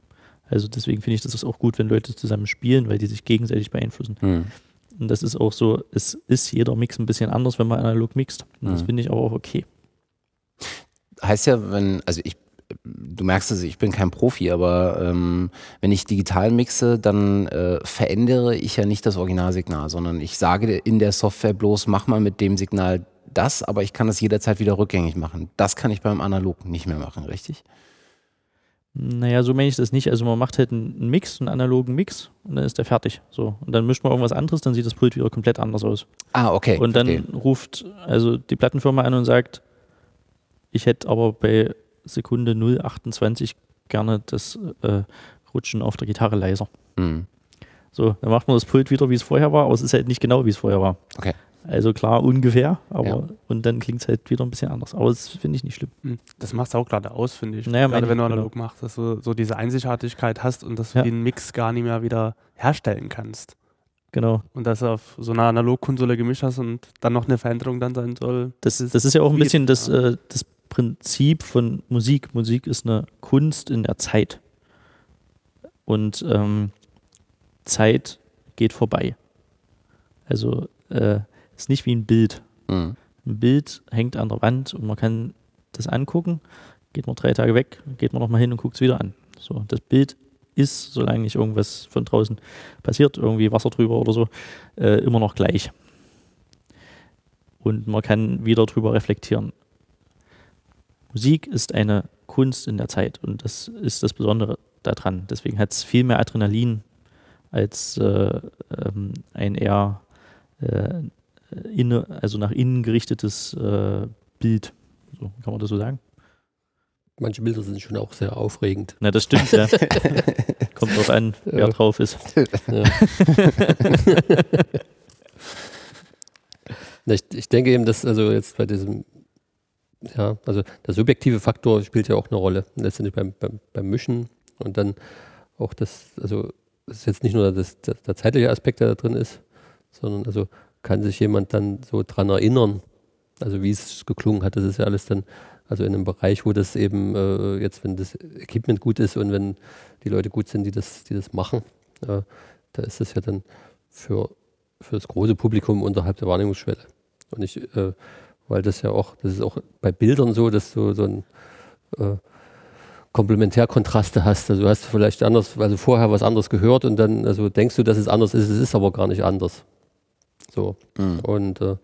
Also deswegen finde ich das auch gut, wenn Leute zusammen spielen, weil die sich gegenseitig beeinflussen. Mhm. Und das ist auch so, es ist jeder Mix ein bisschen anders, wenn man analog mixt. Und das Mhm. finde ich aber auch okay. Heißt ja, wenn, also ich, du merkst es, ich bin kein Profi, aber ähm, wenn ich digital mixe, dann äh, verändere ich ja nicht das Originalsignal, sondern ich sage in der Software bloß, mach mal mit dem Signal das, aber ich kann das jederzeit wieder rückgängig machen. Das kann ich beim Analog nicht mehr machen, richtig? Naja, so meine ich das nicht. Also man macht halt einen Mix, einen analogen Mix und dann ist der fertig. So. Und dann mischt man irgendwas anderes, dann sieht das Pult wieder komplett anders aus. Ah, okay. und dann verstehe. ruft also die Plattenfirma an und sagt, ich hätte aber bei Sekunde 0,28 gerne das äh, Rutschen auf der Gitarre leiser. Mhm. So, dann macht man das Pult wieder, wie es vorher war, aber es ist halt nicht genau, wie es vorher war. Okay. Also klar, ungefähr, aber Ja. und dann klingt es halt wieder ein bisschen anders. Aber das finde ich nicht schlimm. Hm. Das macht es auch gerade aus, finde ich. Naja, gerade wenn du analog machst, dass du so diese Einzigartigkeit hast und dass du Ja. den Mix gar nicht mehr wieder herstellen kannst. Genau. Und dass du auf so einer Analogkonsole gemischt hast und dann noch eine Veränderung dann sein soll. Das, das ist ja auch ein bisschen das, äh, das Prinzip von Musik. Musik ist eine Kunst in der Zeit. Und ähm, Zeit geht vorbei. Also äh, ist nicht wie ein Bild. Mhm. Ein Bild hängt an der Wand und man kann das angucken, geht man drei Tage weg, geht man nochmal hin und guckt es wieder an. So, das Bild ist, solange nicht irgendwas von draußen passiert, irgendwie Wasser drüber oder so, äh, immer noch gleich. Und man kann wieder drüber reflektieren. Musik ist eine Kunst in der Zeit und das ist das Besondere daran. Deswegen hat es viel mehr Adrenalin als äh, ähm, ein eher äh, inne, also nach innen gerichtetes äh, Bild. So, kann man das so sagen? Manche Bilder sind schon auch sehr aufregend. Na, das stimmt, ja. Kommt drauf an, wer drauf ist. Ja. Na, ich, ich denke eben, dass also jetzt bei diesem, ja, also der subjektive Faktor spielt ja auch eine Rolle. Letztendlich beim, beim, beim Mischen und dann auch das, also es ist jetzt nicht nur das, der, der zeitliche Aspekt, der da drin ist, sondern also kann sich jemand dann so dran erinnern, also wie es geklungen hat, das ist ja alles dann, also in einem Bereich, wo das eben äh, jetzt, wenn das Equipment gut ist und wenn die Leute gut sind, die das, die das machen, äh, da ist das ja dann für, für das große Publikum unterhalb der Wahrnehmungsschwelle. Und ich, äh, weil das ja auch, das ist auch bei Bildern so, dass du so ein äh, Komplementärkontraste hast. Also du hast vielleicht anders, also vorher was anderes gehört und dann also denkst du, dass es anders ist, es ist aber gar nicht anders. So. Mhm. Und äh,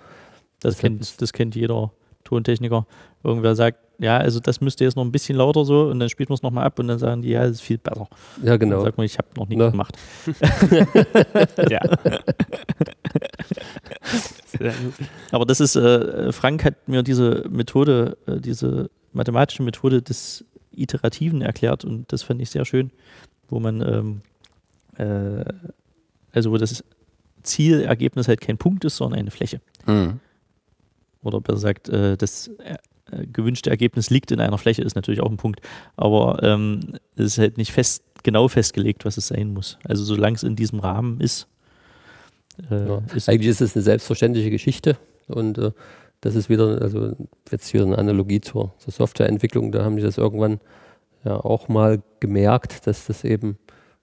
Das kennt, das kennt jeder Tontechniker. Irgendwer sagt, ja, also das müsste jetzt noch ein bisschen lauter so und dann spielt man es nochmal ab und dann sagen die, ja, das ist viel besser. Ja, Dann genau. sagt man, ich habe noch nichts Na. gemacht. ja. Aber das ist, äh, Frank hat mir diese Methode, äh, diese mathematische Methode des Iterativen erklärt und das fand ich sehr schön, wo man, ähm, äh, also wo das Zielergebnis halt kein Punkt ist, sondern eine Fläche. Mhm. Oder besser gesagt, äh, das äh, gewünschte Ergebnis liegt in einer Fläche, ist natürlich auch ein Punkt. Aber ähm, es ist halt nicht fest, genau festgelegt, was es sein muss. Also solange es in diesem Rahmen ist, äh, Ja. ist Eigentlich ist es eine selbstverständliche Geschichte und äh, das ist wieder, also jetzt wieder eine Analogie zur, zur Softwareentwicklung. Da haben die das irgendwann ja auch mal gemerkt, dass das eben,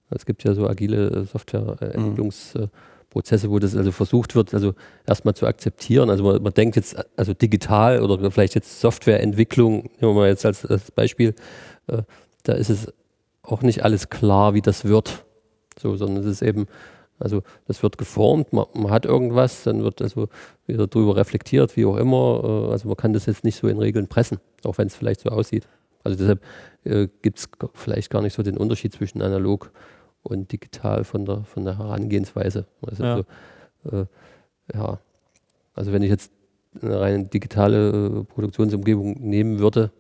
es gibt ja so agile äh, Softwareentwicklungsprozesse, wo das also versucht wird, also erstmal zu akzeptieren. Also man, man denkt jetzt, also digital oder vielleicht jetzt Softwareentwicklung, nehmen wir mal jetzt als, als Beispiel, äh, da ist es auch nicht alles klar, wie das wird. So, sondern es ist eben, also das wird geformt, man, man hat irgendwas, dann wird also wieder drüber reflektiert, wie auch immer. Äh, also man kann das jetzt nicht so in Regeln pressen, auch wenn es vielleicht so aussieht. Also deshalb äh, gibt es vielleicht gar nicht so den Unterschied zwischen analog und digital von der, von der Herangehensweise. Also, Ja. also, äh, ja. also wenn ich jetzt eine rein digitale äh, Produktionsumgebung nehmen würde,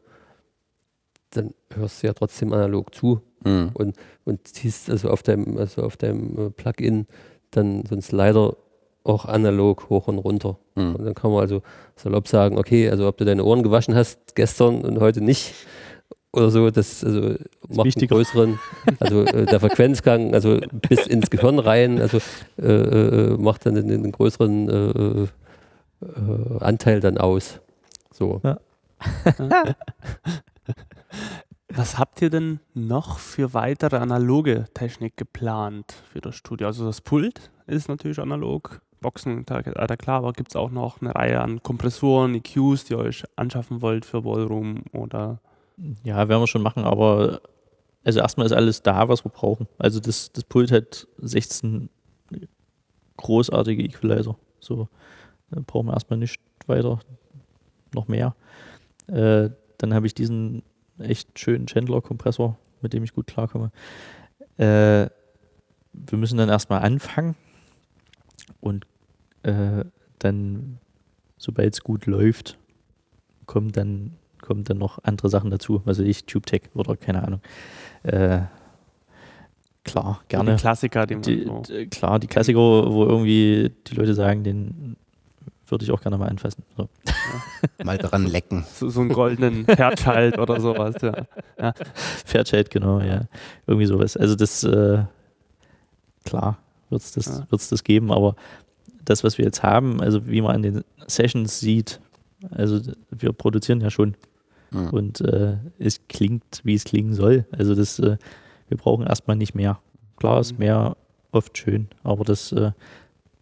dann hörst du ja trotzdem analog zu Mhm. und ziehst also auf deinem, also auf deinem äh, Plugin dann so einen Slider auch analog hoch und runter. Mhm. Und dann kann man also salopp sagen, okay, also ob du deine Ohren gewaschen hast gestern und heute nicht oder so, das also macht einen wichtiger. größeren, also äh, der Frequenzgang, also bis ins Gehirn rein, also äh, äh, macht dann einen, einen größeren äh, äh, Anteil dann aus. So. Was habt ihr denn noch für weitere analoge Technik geplant für das Studio? Also das Pult ist natürlich analog, Boxen, da, da klar, aber gibt es auch noch eine Reihe an Kompressoren, EQs, die ihr euch anschaffen wollt für Ballroom oder Ja, werden wir schon machen, aber also erstmal ist alles da, was wir brauchen. Also das, das Pult hat 16 großartige Equalizer. So da brauchen wir erstmal nicht weiter, noch mehr. Äh, dann habe ich diesen echt schönen Chandler-Kompressor, mit dem ich gut klarkomme. Äh, wir müssen dann erstmal anfangen und äh, dann, sobald es gut läuft, kommen dann kommen dann noch andere Sachen dazu, also ich TubeTech oder keine Ahnung. Äh, klar, gerne. die Klassiker, die man Die, klar, die Klassiker, wo irgendwie die Leute sagen, den würde ich auch gerne mal anfassen. So. Mal dran lecken. So, so einen goldenen Fairchild oder sowas. Ja. Fairchild, genau, ja. Irgendwie sowas. Also das, äh, klar, wird es das, Ja. wird's das geben, aber das, was wir jetzt haben, also wie man an den Sessions sieht, also wir produzieren ja schon Mhm. und äh, es klingt, wie es klingen soll. Also das, äh, wir brauchen erstmal nicht mehr. Klar ist Mhm. mehr oft schön, aber das äh,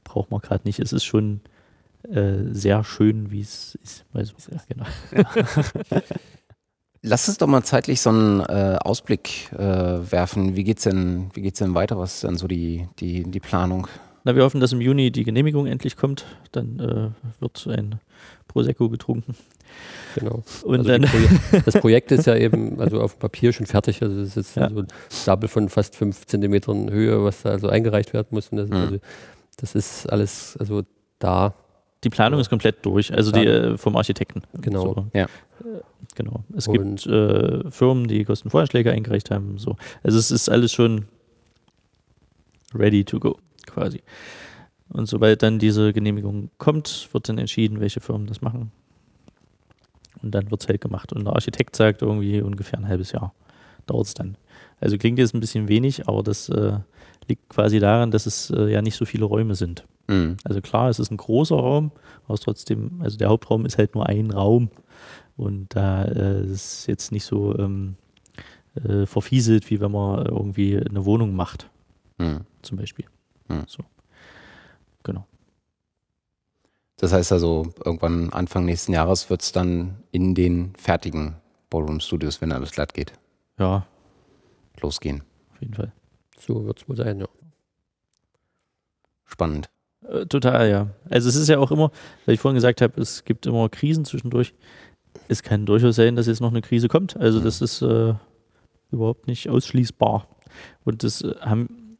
braucht man gerade nicht. Es ist schon äh, sehr schön, wie es ist. Also, ja, genau. Lass uns doch mal zeitlich so einen äh, Ausblick äh, werfen. Wie geht's denn, wie geht's denn weiter? Was ist denn so die, die, die Planung? Na, wir hoffen, dass im Juni die Genehmigung endlich kommt. Dann äh, wird ein Prosecco getrunken. Genau. Und Also Proje- das Projekt ist ja eben also auf dem Papier schon fertig. Also das ist jetzt Ja. so ein Stapel von fast fünf Zentimetern Höhe, was da also eingereicht werden muss. Und das, Mhm. also, das ist alles also da. die Planung ist komplett durch, also die äh, vom Architekten. Genau. So. Ja. Äh, Genau. Es Und- gibt äh, Firmen, die Kostenvoranschläge eingereicht haben. So. Also es ist alles schon ready to go, quasi. Und sobald dann diese Genehmigung kommt, wird dann entschieden, welche Firmen das machen. Und dann wird es halt gemacht. Und der Architekt sagt irgendwie ungefähr ein halbes Jahr dauert es dann. Also klingt jetzt ein bisschen wenig, aber das äh, liegt quasi daran, dass es äh, ja nicht so viele Räume sind. Mhm. Also klar, es ist ein großer Raum, aber trotzdem, also der Hauptraum ist halt nur ein Raum. Und da äh, ist es jetzt nicht so ähm, äh, verfieselt, wie wenn man irgendwie eine Wohnung macht, Mhm. zum Beispiel. Hm. So. Genau. Das heißt also, irgendwann Anfang nächsten Jahres wird es dann in den fertigen Ballroom Studios, wenn alles glatt geht, Ja, losgehen. auf jeden Fall. So wird es wohl sein, ja. Spannend. Äh, total, ja. Also es ist ja auch immer, weil ich vorhin gesagt habe, es gibt immer Krisen zwischendurch. es kann durchaus sein, dass jetzt noch eine Krise kommt. Also das ist äh, überhaupt nicht ausschließbar. Und das äh, haben,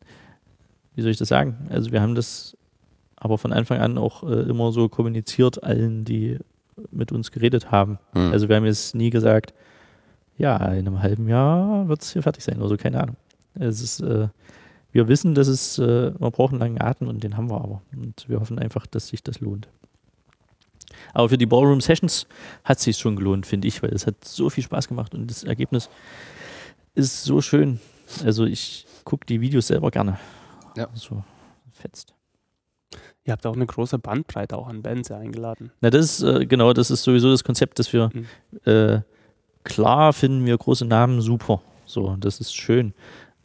wie soll ich das sagen? Also wir haben das aber von Anfang an auch äh, immer so kommuniziert allen, die mit uns geredet haben. Hm. Also wir haben jetzt nie gesagt, ja, in einem halben Jahr wird es hier fertig sein oder so, keine Ahnung. Es ist, äh, wir wissen, dass es, äh, man braucht einen langen Atem und den haben wir aber. Und wir hoffen einfach, dass sich das lohnt. Aber für die Ballroom Sessions hat es sich schon gelohnt, finde ich, weil es hat so viel Spaß gemacht und das Ergebnis ist so schön. Also ich gucke die Videos selber gerne. Ja. So fetzt. Ihr habt auch eine große Bandbreite auch an Bands eingeladen. Na, das ist, äh, genau, das ist sowieso das Konzept, dass wir Mhm. äh, klar finden wir große Namen super. So, das ist schön.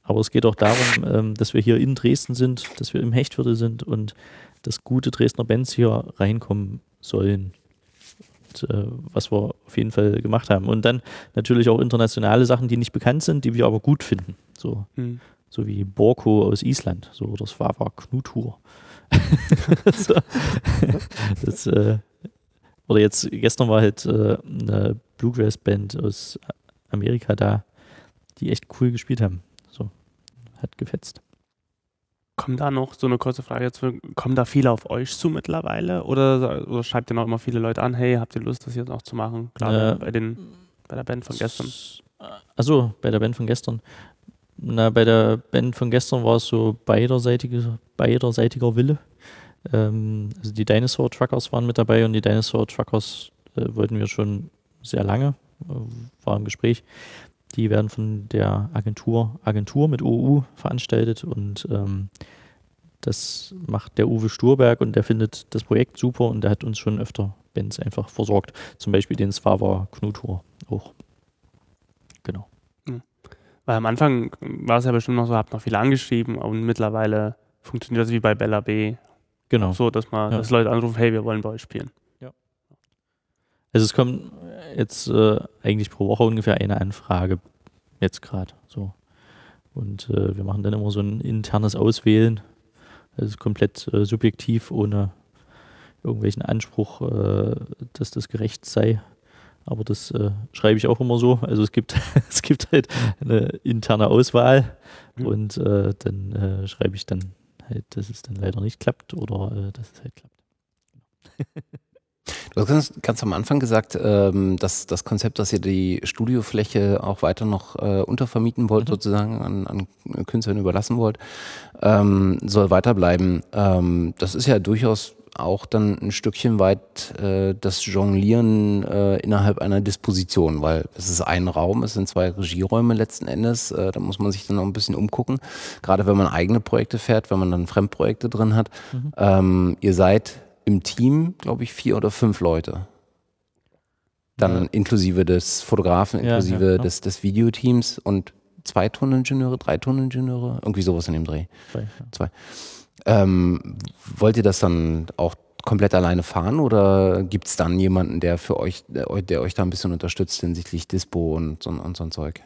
Aber es geht auch darum, ähm, dass wir hier in Dresden sind, dass wir im Hechtviertel sind und dass gute Dresdner Bands hier reinkommen sollen. Und, äh, was wir auf jeden Fall gemacht haben. Und dann natürlich auch internationale Sachen, die nicht bekannt sind, die wir aber gut finden. So, Hm. so wie Borko aus Island, so oder Svava Knutur. so, das, äh, oder jetzt, gestern war halt äh, eine Bluegrass-Band aus Amerika da, die echt cool gespielt haben. So, hat gefetzt. Kommen da noch so eine kurze Frage jetzt, kommen da viele auf euch zu mittlerweile oder, oder schreibt ihr noch immer viele Leute an, hey, habt ihr Lust, das jetzt noch zu machen? Gerade Äh, bei, den, bei der Band von gestern. Achso, bei der Band von gestern. Na, bei der Band von gestern war es so beiderseitige, beiderseitiger Wille. Ähm, also die Dinosaur Truckers waren mit dabei und die Dinosaur Truckers äh, wollten wir schon sehr lange, äh, war im Gespräch. Die werden von der Agentur, Agentur mit OU veranstaltet und ähm, das macht der Uwe Sturberg und der findet das Projekt super und der hat uns schon öfter Bands einfach versorgt. Zum Beispiel den Svava Knutur auch. Weil am Anfang war es ja bestimmt noch so, habt noch viele angeschrieben und mittlerweile funktioniert das wie bei Bella B. Genau. So, dass man, Ja. dass Leute anrufen, hey, wir wollen bei euch spielen. Also es kommt jetzt äh, eigentlich pro Woche ungefähr eine Anfrage, jetzt gerade so. Und äh, wir machen dann immer so ein internes Auswählen. Das ist komplett äh, subjektiv, ohne irgendwelchen Anspruch, äh, dass das gerecht sei. Aber das äh, schreibe ich auch immer so. Also es gibt, es gibt halt eine interne Auswahl Mhm. und äh, dann äh, schreibe ich dann halt, dass es dann leider nicht klappt oder äh, dass es halt klappt. Du hast ganz, ganz am Anfang gesagt, ähm, dass das Konzept, dass ihr die Studiofläche auch weiter noch äh, untervermieten wollt, Mhm. sozusagen an, an Künstlern überlassen wollt, ähm, soll weiterbleiben. Ähm, das ist ja durchaus auch dann ein Stückchen weit äh, das Jonglieren äh, innerhalb einer Disposition, weil es ist ein Raum, es sind zwei Regieräume letzten Endes, äh, da muss man sich dann noch ein bisschen umgucken, gerade wenn man eigene Projekte fährt, wenn man dann Fremdprojekte drin hat. Mhm. Ähm, ihr seid im Team, glaube ich, vier oder fünf Leute. Dann Ja. inklusive des Fotografen, Ja, inklusive ja, klar. des, des Videoteams und zwei Toningenieure, drei Toningenieure, irgendwie sowas in dem Dreh. Zwei, ja. Ähm, wollt ihr das dann auch komplett alleine fahren oder gibt es dann jemanden, der für euch, der, eu- der euch da ein bisschen unterstützt hinsichtlich Dispo und, so- und so ein Zeug?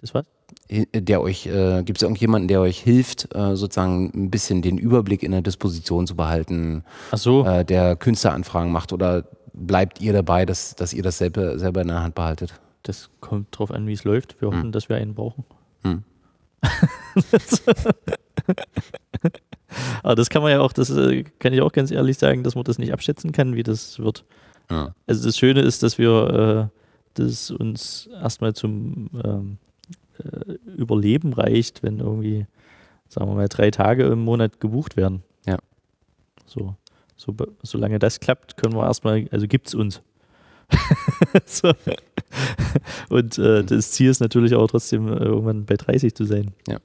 Das was? Der euch, äh, gibt es irgendjemanden, der euch hilft, äh, sozusagen ein bisschen den Überblick in der Disposition zu behalten, Ach so. äh, der Künstleranfragen macht oder bleibt ihr dabei, dass, dass ihr das selber, selber in der Hand behaltet? Das kommt drauf an, wie es läuft. Wir hoffen, Hm. dass wir einen brauchen. Hm. Aber das kann man ja auch, das äh, kann ich auch ganz ehrlich sagen, dass man das nicht abschätzen kann, wie das wird. Ja. Also das Schöne ist, dass wir äh, das uns erstmal zum ähm, äh, Überleben reicht, wenn irgendwie, sagen wir mal, drei Tage im Monat gebucht werden. Ja. So, so solange das klappt, können wir erstmal, also gibt es uns. so. Und äh, das Ziel ist natürlich auch trotzdem äh, irgendwann bei 30 zu sein. Ja.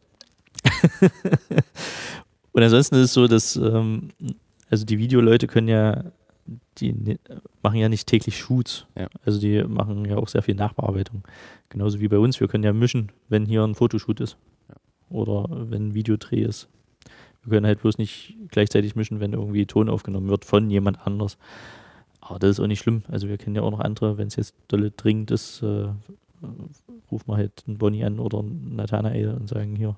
Und ansonsten ist es so, dass ähm, also die Videoleute können ja, die ne- machen ja nicht täglich Shoots. Ja. Also die machen ja auch sehr viel Nachbearbeitung. Genauso wie bei uns. Wir können ja mischen, wenn hier ein Fotoshoot ist. Oder wenn ein Videodreh ist. Wir können halt bloß nicht gleichzeitig mischen, wenn irgendwie Ton aufgenommen wird von jemand anders. Aber das ist auch nicht schlimm. Also wir kennen ja auch noch andere, wenn es jetzt dolle dringend ist, äh, rufen wir halt einen Bonnie an oder einen Nathanael und sagen hier.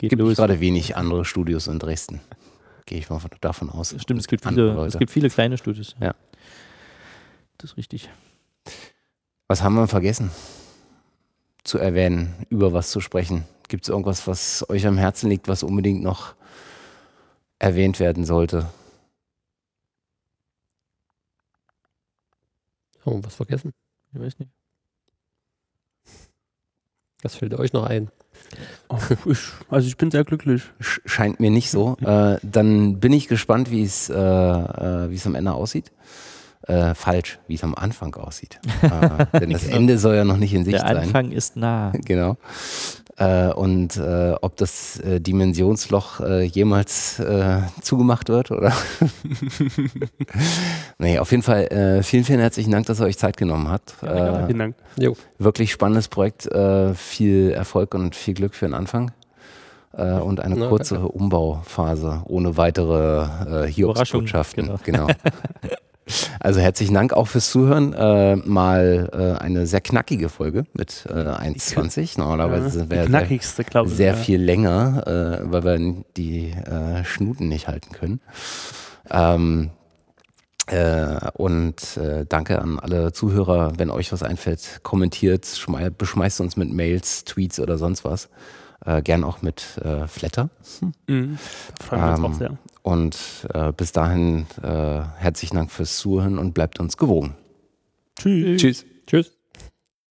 Geht Gibt gerade wenig andere Studios in Dresden. Gehe ich mal von, davon aus. Stimmt, es gibt viele, Leute. es gibt viele kleine Studios. Ja. Das ist richtig. Was haben wir vergessen zu erwähnen, über was zu sprechen? Gibt es irgendwas, was euch am Herzen liegt, was unbedingt noch erwähnt werden sollte? Haben wir was vergessen? Ich weiß nicht. Was fällt euch noch ein? Oh, ich, also ich bin sehr glücklich. Sch- Scheint mir nicht so. äh, dann bin ich gespannt, wie es äh, äh, wie es am Ende aussieht. Äh, falsch, wie es am Anfang aussieht. äh, denn das Ende soll ja noch nicht in Sicht Der sein. Anfang ist nah. Genau. Äh, und äh, ob das äh, Dimensionsloch äh, jemals äh, zugemacht wird oder? nee, auf jeden Fall äh, vielen, vielen herzlichen Dank, dass ihr euch Zeit genommen habt. äh, Vielen Dank. Jo, wirklich spannendes Projekt, äh, viel Erfolg und viel Glück für den Anfang. Äh, und eine Na, kurze danke. Umbauphase ohne weitere äh, Hiobsbotschaften. Überraschung, Genau. Also herzlichen Dank auch fürs Zuhören. Äh, mal äh, eine sehr knackige Folge mit äh, 1,20. Normalerweise Ja, sind wir sehr, knackigste, glaube ich. sehr ja. viel länger, äh, weil wir die äh, Schnuten nicht halten können. Ähm, äh, und danke an alle Zuhörer. Wenn euch was einfällt, kommentiert, schmei- beschmeißt uns mit Mails, Tweets oder sonst was. Äh, gern auch mit äh, Flatter. Mhm. Freuen wir uns Ähm, auch sehr. Und äh, bis dahin äh, herzlichen Dank fürs Zuhören und bleibt uns gewogen. Tschüss. Tschüss. tschüss.